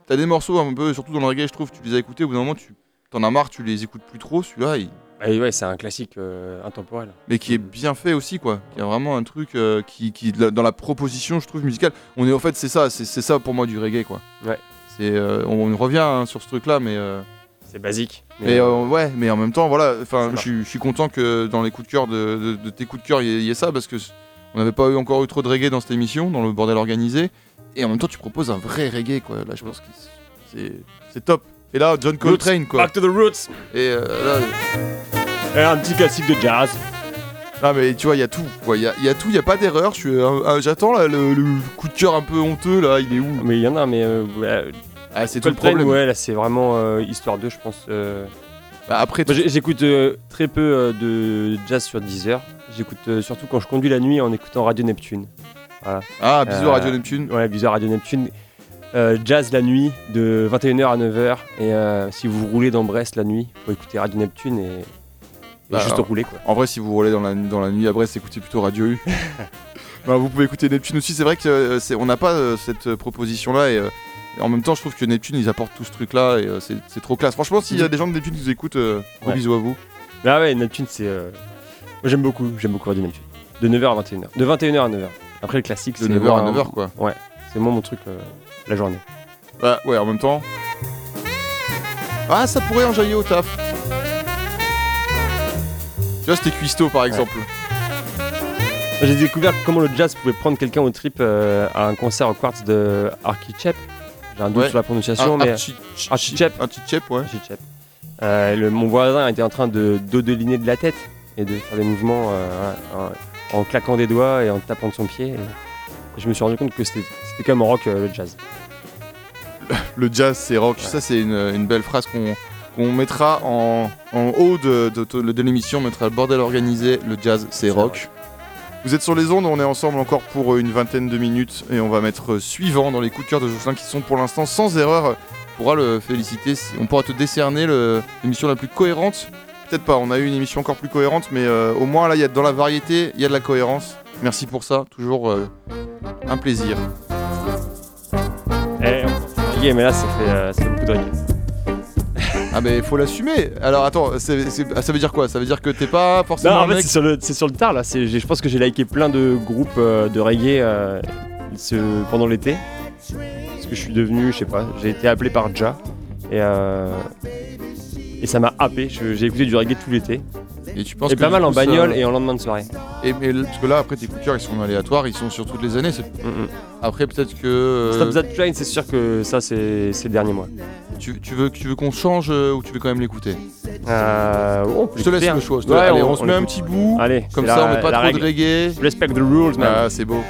T'as des morceaux un peu, surtout dans le reggae, je trouve, tu les as écoutés, au bout d'un moment, tu t'en as marre, tu les écoutes plus trop. Celui-là, il- Et ouais, c'est un classique euh, intemporel. mais qui est bien fait aussi, quoi. Qui a vraiment un truc euh, qui, qui, dans la proposition, je trouve, musicale. On est, en fait, c'est ça, c'est ça pour moi du reggae, quoi. Ouais. C'est, euh, on, on revient hein, sur ce truc-là, mais. euh, C'est basique. Mais euh, ouais, mais en même temps, voilà, enfin, je suis- content que dans les coups de cœur de, de- de tes coups de cœur, il y, ait- il y ait ça parce que on n'avait pas eu encore eu trop de reggae dans cette émission, dans le bordel organisé, et en même temps, tu proposes un vrai reggae, quoi. Là, je pense que c'est c'est top. Et là, John Coltrane, quoi. Back to the roots. Et euh, là, Et un petit classique de jazz. ah, mais tu vois, il y a tout, quoi. Il y a, il y a tout, il y a pas d'erreur. Je suis, euh, euh, j'attends là le, le coup de cœur un peu honteux, là. Il est où? Mais il y en a, mais euh, Ah, c'est tout le problème. ouais, là c'est vraiment euh, histoire 2 je pense. euh. Bah, après, J'écoute euh, très peu euh, de jazz sur Deezer. J'écoute euh, surtout quand je conduis la nuit en écoutant Radio Neptune. Voilà. ah, bisous Euh, Radio Neptune. Ouais, bizarre Radio Neptune. Euh, jazz la nuit de 21h à 9h. Et euh, si vous roulez dans Brest la nuit, faut écouter Radio Neptune et, Bah, juste rouler quoi. En vrai, si vous roulez dans la, dans la nuit à Brest, écoutez plutôt Radio U. Bah, vous pouvez écouter Neptune aussi. C'est vrai que euh, on n'a pas euh, cette euh, proposition-là. Et, euh, et en même temps, je trouve que Neptune, ils apportent tout ce truc-là. Et c'est c'est trop classe. Franchement, s'il y a des gens de Neptune qui nous écoutent, gros Ouais. bisous à vous. Ah ouais, Neptune c'est. j'aime beaucoup, j'aime beaucoup Radio Neptune. De 9h à 21h. De 21h à 9h. Après le classique De c'est 9h moi, à 9h, quoi. Ouais, c'est moi mon truc euh, la journée. Bah, ouais, en même temps. Ah, ça pourrait en jaillir au taf. Tu vois, c'était Cuisto par exemple. J'ai découvert comment le jazz pouvait prendre quelqu'un au trip euh, à un concert au Quartz de Archichep. J'ai un doute Ouais. sur la prononciation, Ah, mais Archie- Archichep. Archichep, ouais. Archichep. Euh, le- mon voisin était en train de dodeliner de la tête et de faire des mouvements euh, en, claquant des doigts et en tapant de son pied. Et, je me suis rendu compte que c'était même rock euh, le jazz. Le jazz, c'est rock. Ça, c'est une, une belle phrase qu'on mettra en, en haut de, de, de- de l'émission. On mettra le bordel organisé. Le jazz, c'est rock. Vous êtes sur les ondes, on est ensemble encore pour une vingtaine de minutes et on va mettre euh, suivant dans les coups de cœur de Jocelyn qui sont pour l'instant sans erreur. On pourra le féliciter, on pourra te décerner l'émission la plus cohérente. Peut-être pas, on a eu une émission encore plus cohérente, mais euh, au moins là, il y a dans la variété, il y a de la cohérence. Merci pour ça, toujours euh, un plaisir. Reggae, mais là ça fait, euh, ça fait beaucoup de reggae. Ah mais faut l'assumer. Alors attends, ah, ça veut dire quoi? Ça veut dire que t'es pas forcément Non, en fait, c'est sur, le- c'est sur le tard là. Je pense que j'ai liké plein de groupes de reggae ce- pendant l'été. Parce que je suis devenu, je sais pas, j'ai été appelé par Ja. Et, euh, et ça m'a happé. J'ai écouté du reggae tout l'été. Et tu penses Et que pas mal coup, en ça- bagnole et en lendemain de soirée. Et mais parce que là après tes coups de cœur ils sont aléatoires, ils sont sur toutes les années. Mm, mm. Après peut-être que euh, Stop That Train, c'est sûr que ça, c'est le dernier mois. tu, tu veux tu veux qu'on change euh, ou tu veux quand même l'écouter? Euh, Je te laisse le hein. choix. je te- Ouais, Allez, on, se met un petit bout. Allez, Comme ça la- on met pas trop règle. de reggae. Respect the rules, man. Ah c'est beau.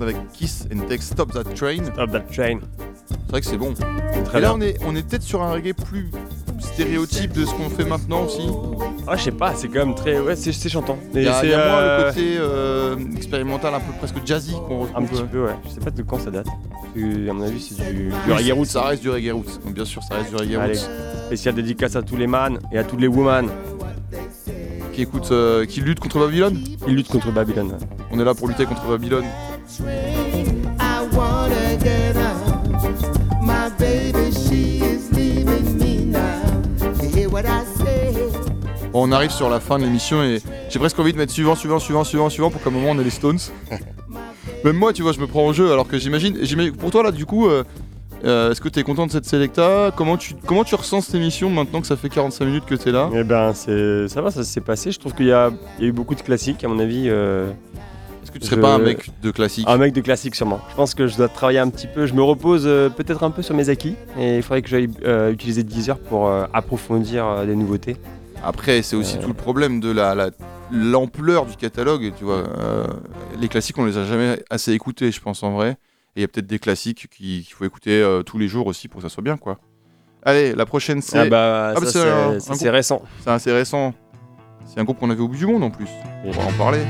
Avec Kiss and Take Stop That Train. Stop That Train. C'est vrai que c'est bon. Très Et là, bien. on est, on est peut-être sur un reggae plus stéréotype de ce qu'on fait maintenant aussi. Ah, je sais pas, c'est quand même très. Ouais, c'est chantant. Il y a, y a moins euh, le côté euh, expérimental, un peu presque jazzy qu'on retrouve. Un petit peu, ouais. Je sais pas de quand ça date. À mon avis, c'est du, du Oui, reggae roots. Ça reste du reggae roots. Donc, bien sûr, ça reste du reggae Allez, roots. spécial dédicace à tous les man et à toutes les women Qui écoute, euh, qui lutte contre Babylone. qui luttent contre Babylone. On est là pour lutter contre Babylone. I wanna get out. My baby, she is leaving me now. You hear what I say? Bon, on arrive sur la fin de l'émission et j'ai presque envie de mettre suivant, suivant, suivant, suivant, suivant pour qu'à un moment on ait les Stones. Même moi, tu vois, je me prends au jeu alors que j'imagine. j'imagine- Pour toi, là, du coup, euh, euh, est-ce que tu es content de cette sélecta? Comment tu, comment tu ressens cette émission maintenant que ça fait 45 minutes que tu es là? Eh ben, c'est, ça va, ça s'est passé. Je trouve qu'il y a, il y a eu beaucoup de classiques, à mon avis. euh, Est-ce que tu serais je- pas un mec de classique Un mec de classique, sûrement. Je pense que je dois travailler un petit peu. Je me repose euh, peut-être un peu sur mes acquis. Et il faudrait que j'aille euh, utiliser 10 heures pour euh, approfondir euh, des nouveautés. Après, c'est aussi tout le problème de la, la- l'ampleur du catalogue. Tu vois, les classiques, on les a jamais assez écoutés, je pense en vrai. Et il y a peut-être des classiques qui- qu'il faut écouter tous les jours aussi pour que ça soit bien, quoi. Allez, la prochaine c'est. Ah bah, ça, c'est c'est- récent. C'est assez récent. C'est un groupe qu'on avait au bout du monde en plus. On va en parler.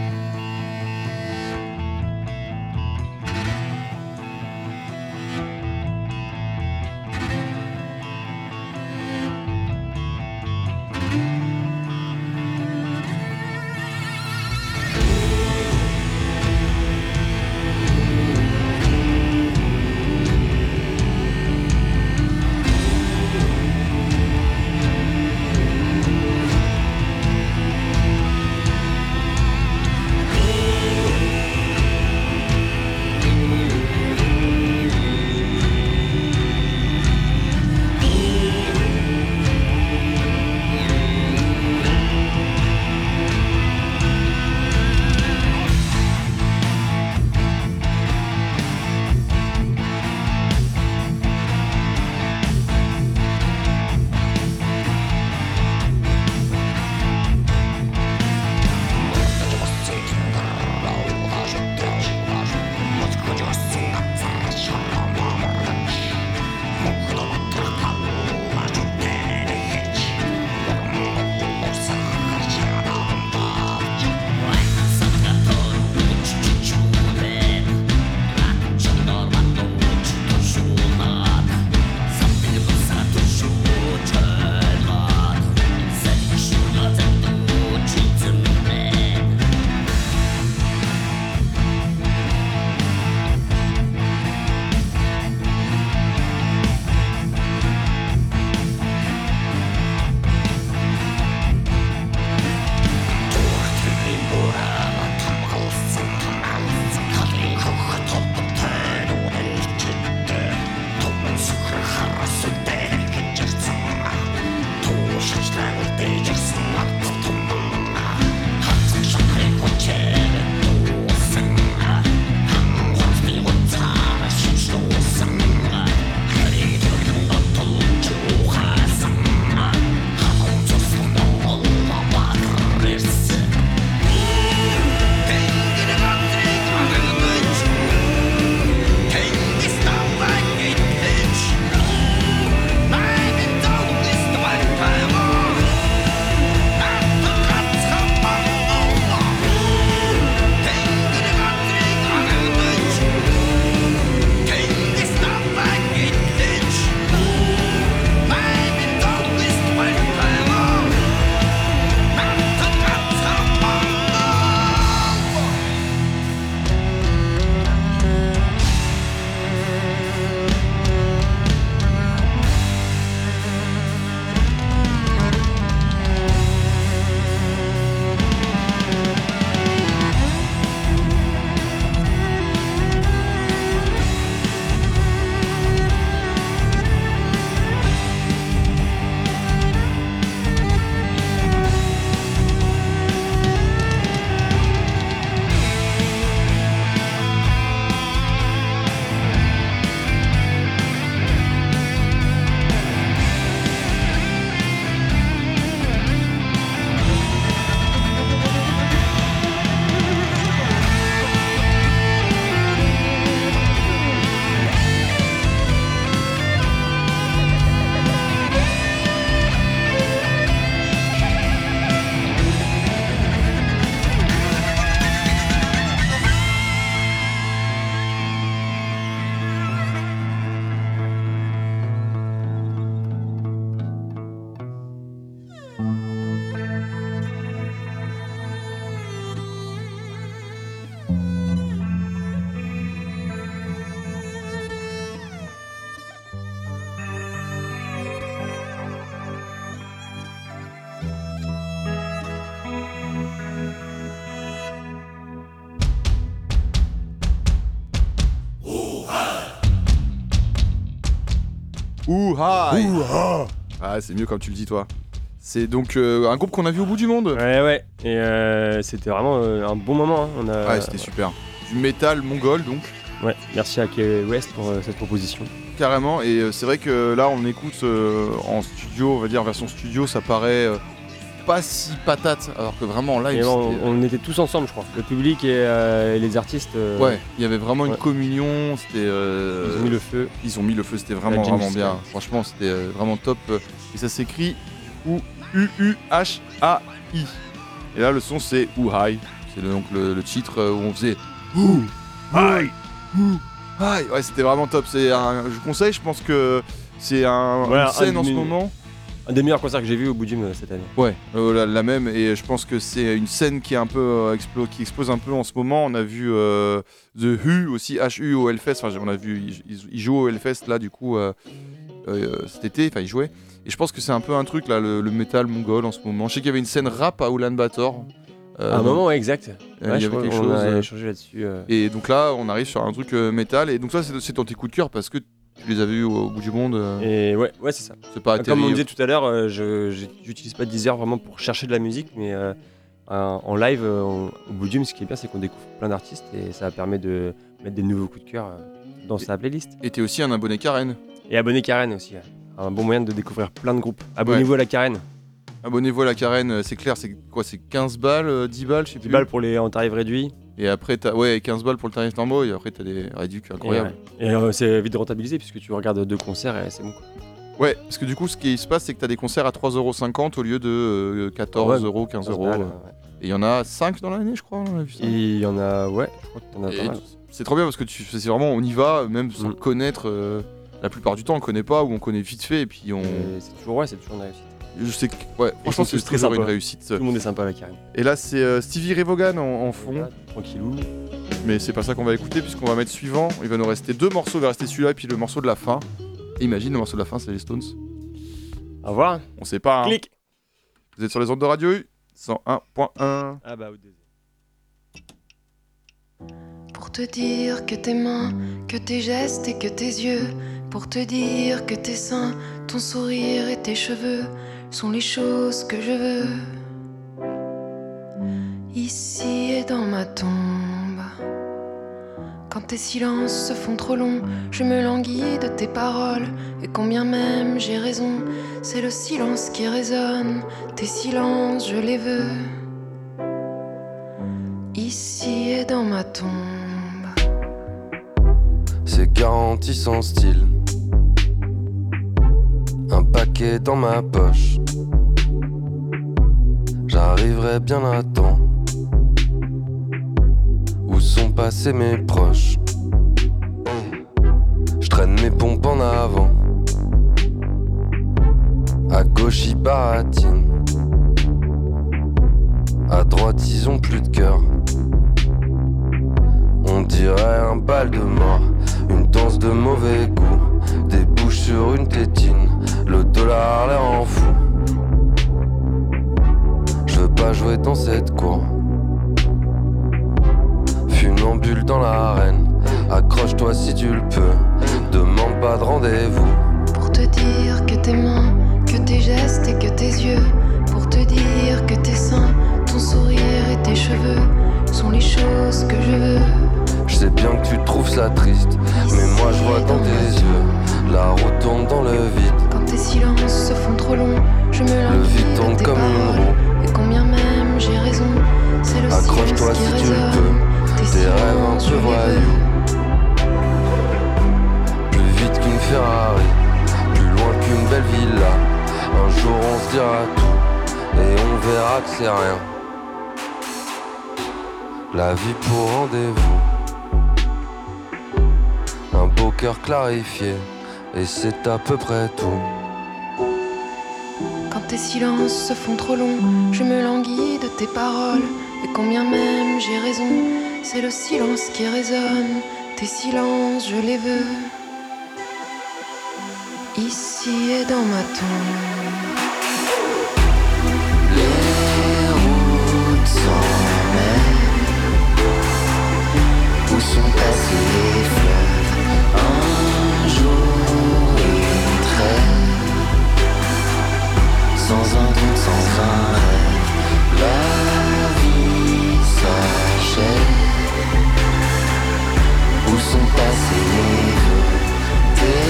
Ouh Ah, c'est mieux comme tu le dis, toi. C'est donc euh, un groupe qu'on a vu au bout du monde. Ouais, ouais. Et euh, c'était vraiment euh, un bon moment. hein. On a, Ouais, c'était super. Du métal mongol, donc, Ouais, merci à Key West pour euh, cette proposition. carrément. Et euh, c'est vrai que là, on écoute euh, en studio, on va dire en version studio, ça paraît euh, pas si patate, alors que vraiment en live, Et on, on était tous ensemble, je crois. Le public et, euh, et les artistes. euh, Ouais, il y avait vraiment une communion, c'était... euh, Ils ont mis le feu. Ils ont mis le feu, c'était vraiment, vraiment bien. Franchement, c'était euh, vraiment top. Et ça s'écrit U-U-H-A-I. Et là, le son, c'est Ouhai. C'est donc le, le titre où on faisait Ouhai. Ouhai. Ouais, c'était vraiment top. C'est un, je vous conseille, je pense que c'est un, Voilà, une scène un en ce moment. Un des meilleurs concerts que j'ai vu au bout euh, cette année. Ouais, euh, la, la même. Et je pense que c'est une scène qui est un peu euh, explo- qui explose un peu en ce moment. On a vu euh, The Who aussi, H-U au Hellfest. Enfin, on a vu, ils, ils- jouent au Hellfest là, du coup, euh, euh, cet été. Enfin, ils jouaient. Et je pense que c'est un peu un truc là, le, le métal mongol en ce moment. Je sais qu'il y avait une scène rap à Ulaanbaatar. Euh, à un moment, ouais, exact. euh, Ouais, il y avait quelque qu'on chose. a euh, échangé là-dessus. euh. Et donc là, on arrive sur un truc euh, métal. Et donc ça, c'est c'est ton petit coup de cœur parce que tu les as vus au, au bout du monde. euh, Et ouais, ouais c'est ça. C'est pas Comme on disait tout à l'heure, euh, je j'utilise pas Deezer vraiment pour chercher de la musique, mais euh, en en live, euh, on- au bout Gym, ce qui est bien, c'est qu'on découvre plein d'artistes et ça permet de mettre des nouveaux coups de cœur euh, dans sa playlist. Et t'es aussi un abonné Karen. Et abonner Karen aussi, un bon moyen de découvrir plein de groupes. Abonnez-vous à la Karen. Abonnez-vous à la Karen, euh, c'est clair, c'est quoi C'est 15 balles, euh, 10 balles, je sais 10 plus. balles pour les en tarif réduit. Et après, t'as ouais, 15 balles pour le tarif normaux, et après, t'as des réductions incroyables. Et, ouais. Et, euh, c'est vite rentabilisé puisque tu regardes deux concerts et c'est bon. quoi. Ouais. parce que du coup, ce qui se passe, c'est que t'as des concerts à 3,50€ au lieu de euh, 14 Ouais, euros, 15 15 euros. euh. Et il y en a 5 dans l'année, je crois, on a vu ça. Et il y en a, ouais, je crois que t'en as Et pas mal. c'est trop bien parce que tu, c'est vraiment, on y va, même sans Mm. connaître. euh, la plupart du temps, on connaît pas ou on connaît vite fait, et puis on. C'est toujours, ouais, c'est toujours une réussite. Je sais que, ouais, franchement, c'est très toujours une réussite. Tout le monde est sympa avec Karen. Et là, c'est euh, Stevie Ray Vaughan en, en fond. Tranquillou. Mais c'est pas ça qu'on va écouter puisqu'on va mettre suivant. Il va nous rester deux morceaux, il va rester celui-là et puis le morceau de la fin. Et imagine le morceau de la fin, c'est les Stones. Au revoir. On sait pas. hein. Clic. Vous êtes sur les ondes de radio U 101.1. Ah bah, au. Pour te dire que tes mains, que tes gestes et que tes yeux, pour te dire que tes seins, ton sourire et tes cheveux sont les choses que je veux. Ici et dans ma tombe. Quand tes silences se font trop longs, je me languis de tes paroles. Et combien même j'ai raison, c'est le silence qui résonne. Tes silences, je les veux. Ici et dans ma tombe. C'est garanti sans style. Un paquet dans ma poche. J'arriverai bien à temps. Où sont passés mes proches? Je traîne mes pompes en avant. À gauche, ils baratinent. À droite, ils ont plus de cœur. On dirait un bal de mort, une danse de mauvais goût, des bouches sur une tétine, le dollar l'air en fou. Je veux pas jouer dans cette cour. Funambule dans l'arène, accroche-toi si tu le peux, demande pas de rendez-vous. Pour te dire que tes mains, que tes gestes et que tes yeux. Pour te dire que tes seins, ton sourire et tes cheveux sont les choses que je veux. Je sais bien que tu trouves ça triste, mais moi je vois dans tes yeux, la route tourne dans le vide. Tes silences se font trop longs, je me Le languis de comme roue. Et combien même j'ai raison, c'est le Accroche-toi si tu le peux, Tes tes rêves un peu voyous. Plus vite qu'une Ferrari, plus loin qu'une belle villa. Un jour on se dira tout, et on verra que c'est rien. La vie pour rendez-vous. Un beau cœur clarifié, et c'est à peu près tout. Tes silences se font trop longs, je me languis de tes paroles. Et combien même j'ai raison, c'est le silence qui résonne. Tes silences, je les veux. Ici et dans ma tombe. Les routes Où sont passés les sans un doute, sans fin. La vie s'achève. Où sont passés les Tes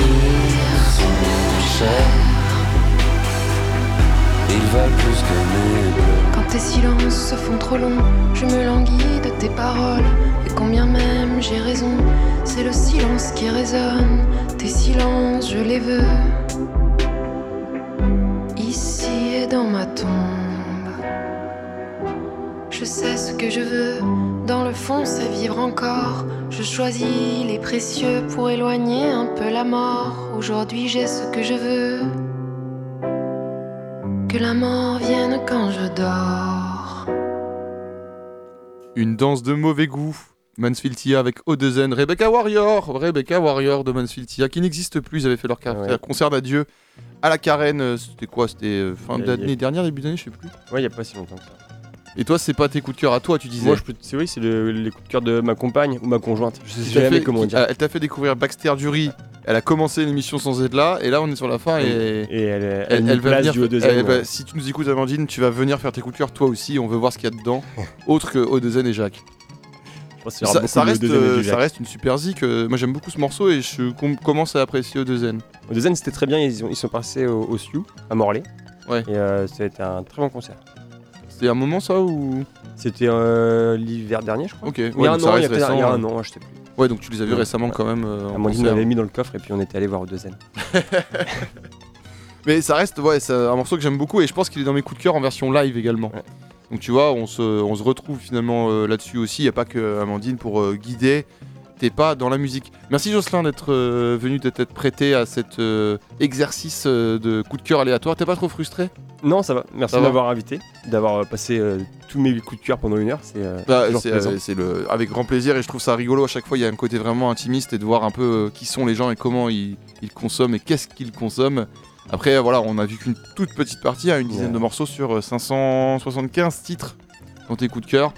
rires sont chers. Ils valent plus que mes. Quand tes silences se font trop longs, je me languis de tes paroles. Et combien même j'ai raison, c'est le silence qui résonne. Tes silences, je les veux. Ma tombe. Je sais ce que je veux. Dans le fond, c'est vivre encore. Je choisis les précieux pour éloigner un peu la mort. Aujourd'hui, j'ai ce que je veux. Que la mort vienne quand je dors. Une danse de mauvais goût. Mansfield Tia avec Odezen, Rebecca Warrior, Rebecca Warrior de Mansfield Tia, qui n'existe plus. Ils avaient fait leur Ouais. concert d'adieu à la Carène. euh, C'était quoi? C'était euh, fin a- d'année dernière, début d'année, je sais plus. Ouais, il y a pas si longtemps que ça. Et toi, c'est pas tes coups de cœur à toi, tu disais Moi, je peux. C'est oui, c'est le- les coups de cœur de ma compagne ou ma conjointe. Je sais jamais fait- comment dire. Elle t'a fait découvrir Baxter Dury. Elle a commencé l'émission sans être là, et là on est sur la fin. Et, Et elle, est- elle, nous va venir. elle ouais. si tu nous écoutes, Amandine, tu vas venir faire tes coups de cœur toi aussi. On veut voir ce qu'il y a dedans, autre que Odezen et Jacques. Ça, reste, euh, ça reste une super zik. euh, moi j'aime beaucoup ce morceau et je com- commence à apprécier Odezen. Deuxième, c'était très bien. Ils, ont- ils sont passés au, au Sioux, à Morlaix. Ouais. Et euh, ça a été un très bon concert. C'était un moment ça ou? C'était euh, l'hiver dernier, je crois. Ok, il y ouais, a un donc ça an, il y a, il y un euh. an, je sais plus. Ouais, donc tu les as vus Ouais. récemment quand même. Amandine l'avait mis dans le coffre et puis on était allé voir deuxième. Mais ça reste ouais, un morceau que j'aime beaucoup et je pense qu'il est dans mes coups de cœur en version live également. Donc tu vois, on se, on se retrouve finalement euh, là-dessus aussi. Il n'y a pas que Amandine pour euh, guider tes pas dans la musique. Merci Jocelyn d'être euh, venu, d'être prêté à cet exercice de coup de cœur aléatoire. T'es pas trop frustré Non, ça va. Merci Ça de va m'avoir invité, d'avoir passé euh, tous mes coups de cœur pendant une heure. C'est euh, Bah, toujours c'est plaisant. euh, c'est le avec grand plaisir et je trouve ça rigolo à chaque fois il y a un côté vraiment intimiste et de voir un peu euh, qui sont les gens et comment ils, ils consomment et qu'est-ce qu'ils consomment après voilà on a vu qu'une toute petite partie à une dizaine Ouais. de morceaux sur euh, 575 titres dans tes coups de cœur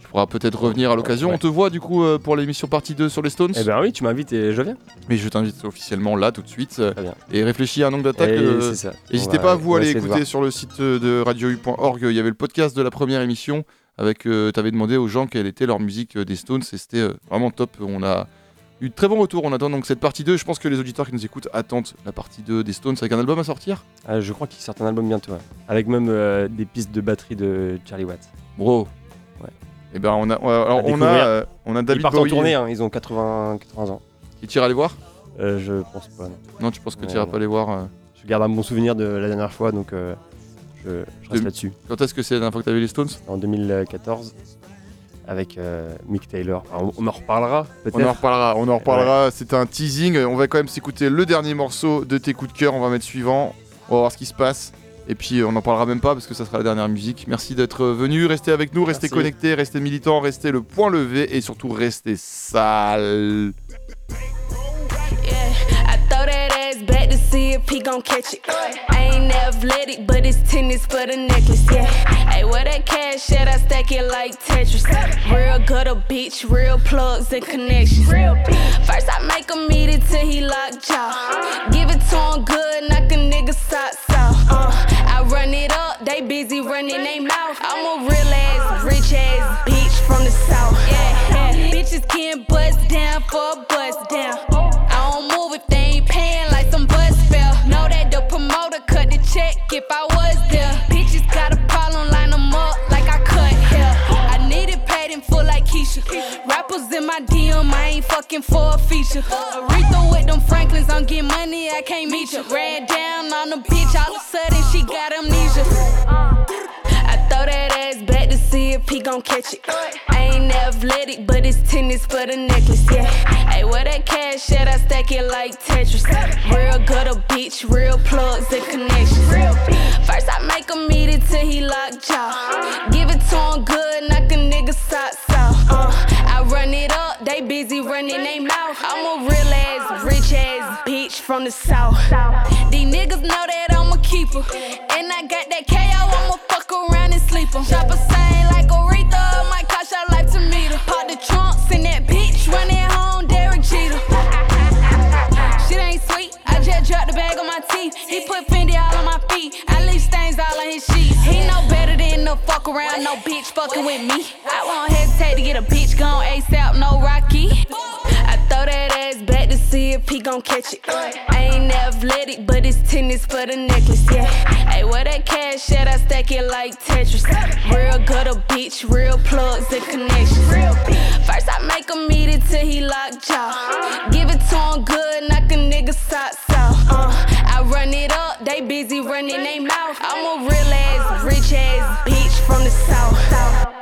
tu pourras peut-être revenir à l'occasion Ouais. on te voit du coup euh, pour l'émission partie 2 sur les Stones Eh ben oui, tu m'invites et je viens. mais je t'invite officiellement là tout de suite euh, et réfléchis à un angle d'attaque Et euh, c'est ça. On n'hésitez pas vous on va aller écouter sur le site euh, de radio.org il y avait le podcast de la première émission avec euh, t'avais demandé aux gens quelle était leur musique euh, des Stones et c'était euh, vraiment top on a eu de très bons retours on attend donc cette partie 2 je pense que les auditeurs qui nous écoutent attendent la partie 2 des Stones avec un album à sortir Ah, je crois qu'il sort un album bientôt, ouais. avec même euh, des pistes de batterie de Charlie Watts. bro Ouais. et ben on a on a- alors, on a euh, on a Ils partent en tournée, hein, ils ont 80, 80 ans. qui tire aller voir? Euh, je pense pas. Non. non tu penses que tu iras pas les voir Je garde un bon souvenir de la dernière fois, donc euh, je, je reste De- là-dessus. quand est-ce que c'est la dernière fois que t'as vu les Stones? En 2014, avec euh, Mick Taylor. Enfin, on, on en reparlera peut-être. On en reparlera, on en reparlera. C'était un teasing. On va quand même s'écouter le dernier morceau de tes coups de cœur. On va mettre suivant. On va voir ce qui se passe. Et puis on n'en parlera même pas parce que ça sera la dernière musique. Merci d'être venu. Restez avec nous, restez Merci. connectés, restez militants, restez le point levé et surtout restez sales. Ass back to see if he gon' catch it. I ain't athletic, but it's tennis for the necklace, yeah. Hey, where that cash at? I stack it like Tetris. Real gutter bitch, real plugs and connections. First I make him eat it till he lock jaw. Give it to him good, knock a nigga socks off. Uh, I run it up, they busy running they mouth. I'm a real ass, rich ass bitch catch it. I ain't athletic, but it's tennis for the necklace, yeah. Hey, where that cash at? I stack it like Tetris. Real gutter bitch, real plugs and connections. First I make him eat it till he lock jaw. Give it to him good, knock a nigga socks off. Uh, I run it up, they busy running they mouth. I'm a real ass, rich ass bitch from the south. These niggas know that I'm a keeper. And I got that KO, I'ma fuck around and sleep 'em. Chopper my teeth. He put Fendi all on my feet, I leave stains all on his sheets. He know better than to fuck around, no bitch fucking with me. I won't hesitate to get a bitch gone ASAP, no Rocky. I throw that ass back to see if he gon' catch it. I ain't athletic, but it's tennis for the necklace, yeah. Hey, where that cash at? I stack it like Tetris. Real gutter bitch, real plugs and connections. First I make him eat it till he lock jaw. Give it to him good, knock a nigga socks off. Uh, Run it up, they busy running their mouth. I'm a real ass, rich ass bitch from the south. south.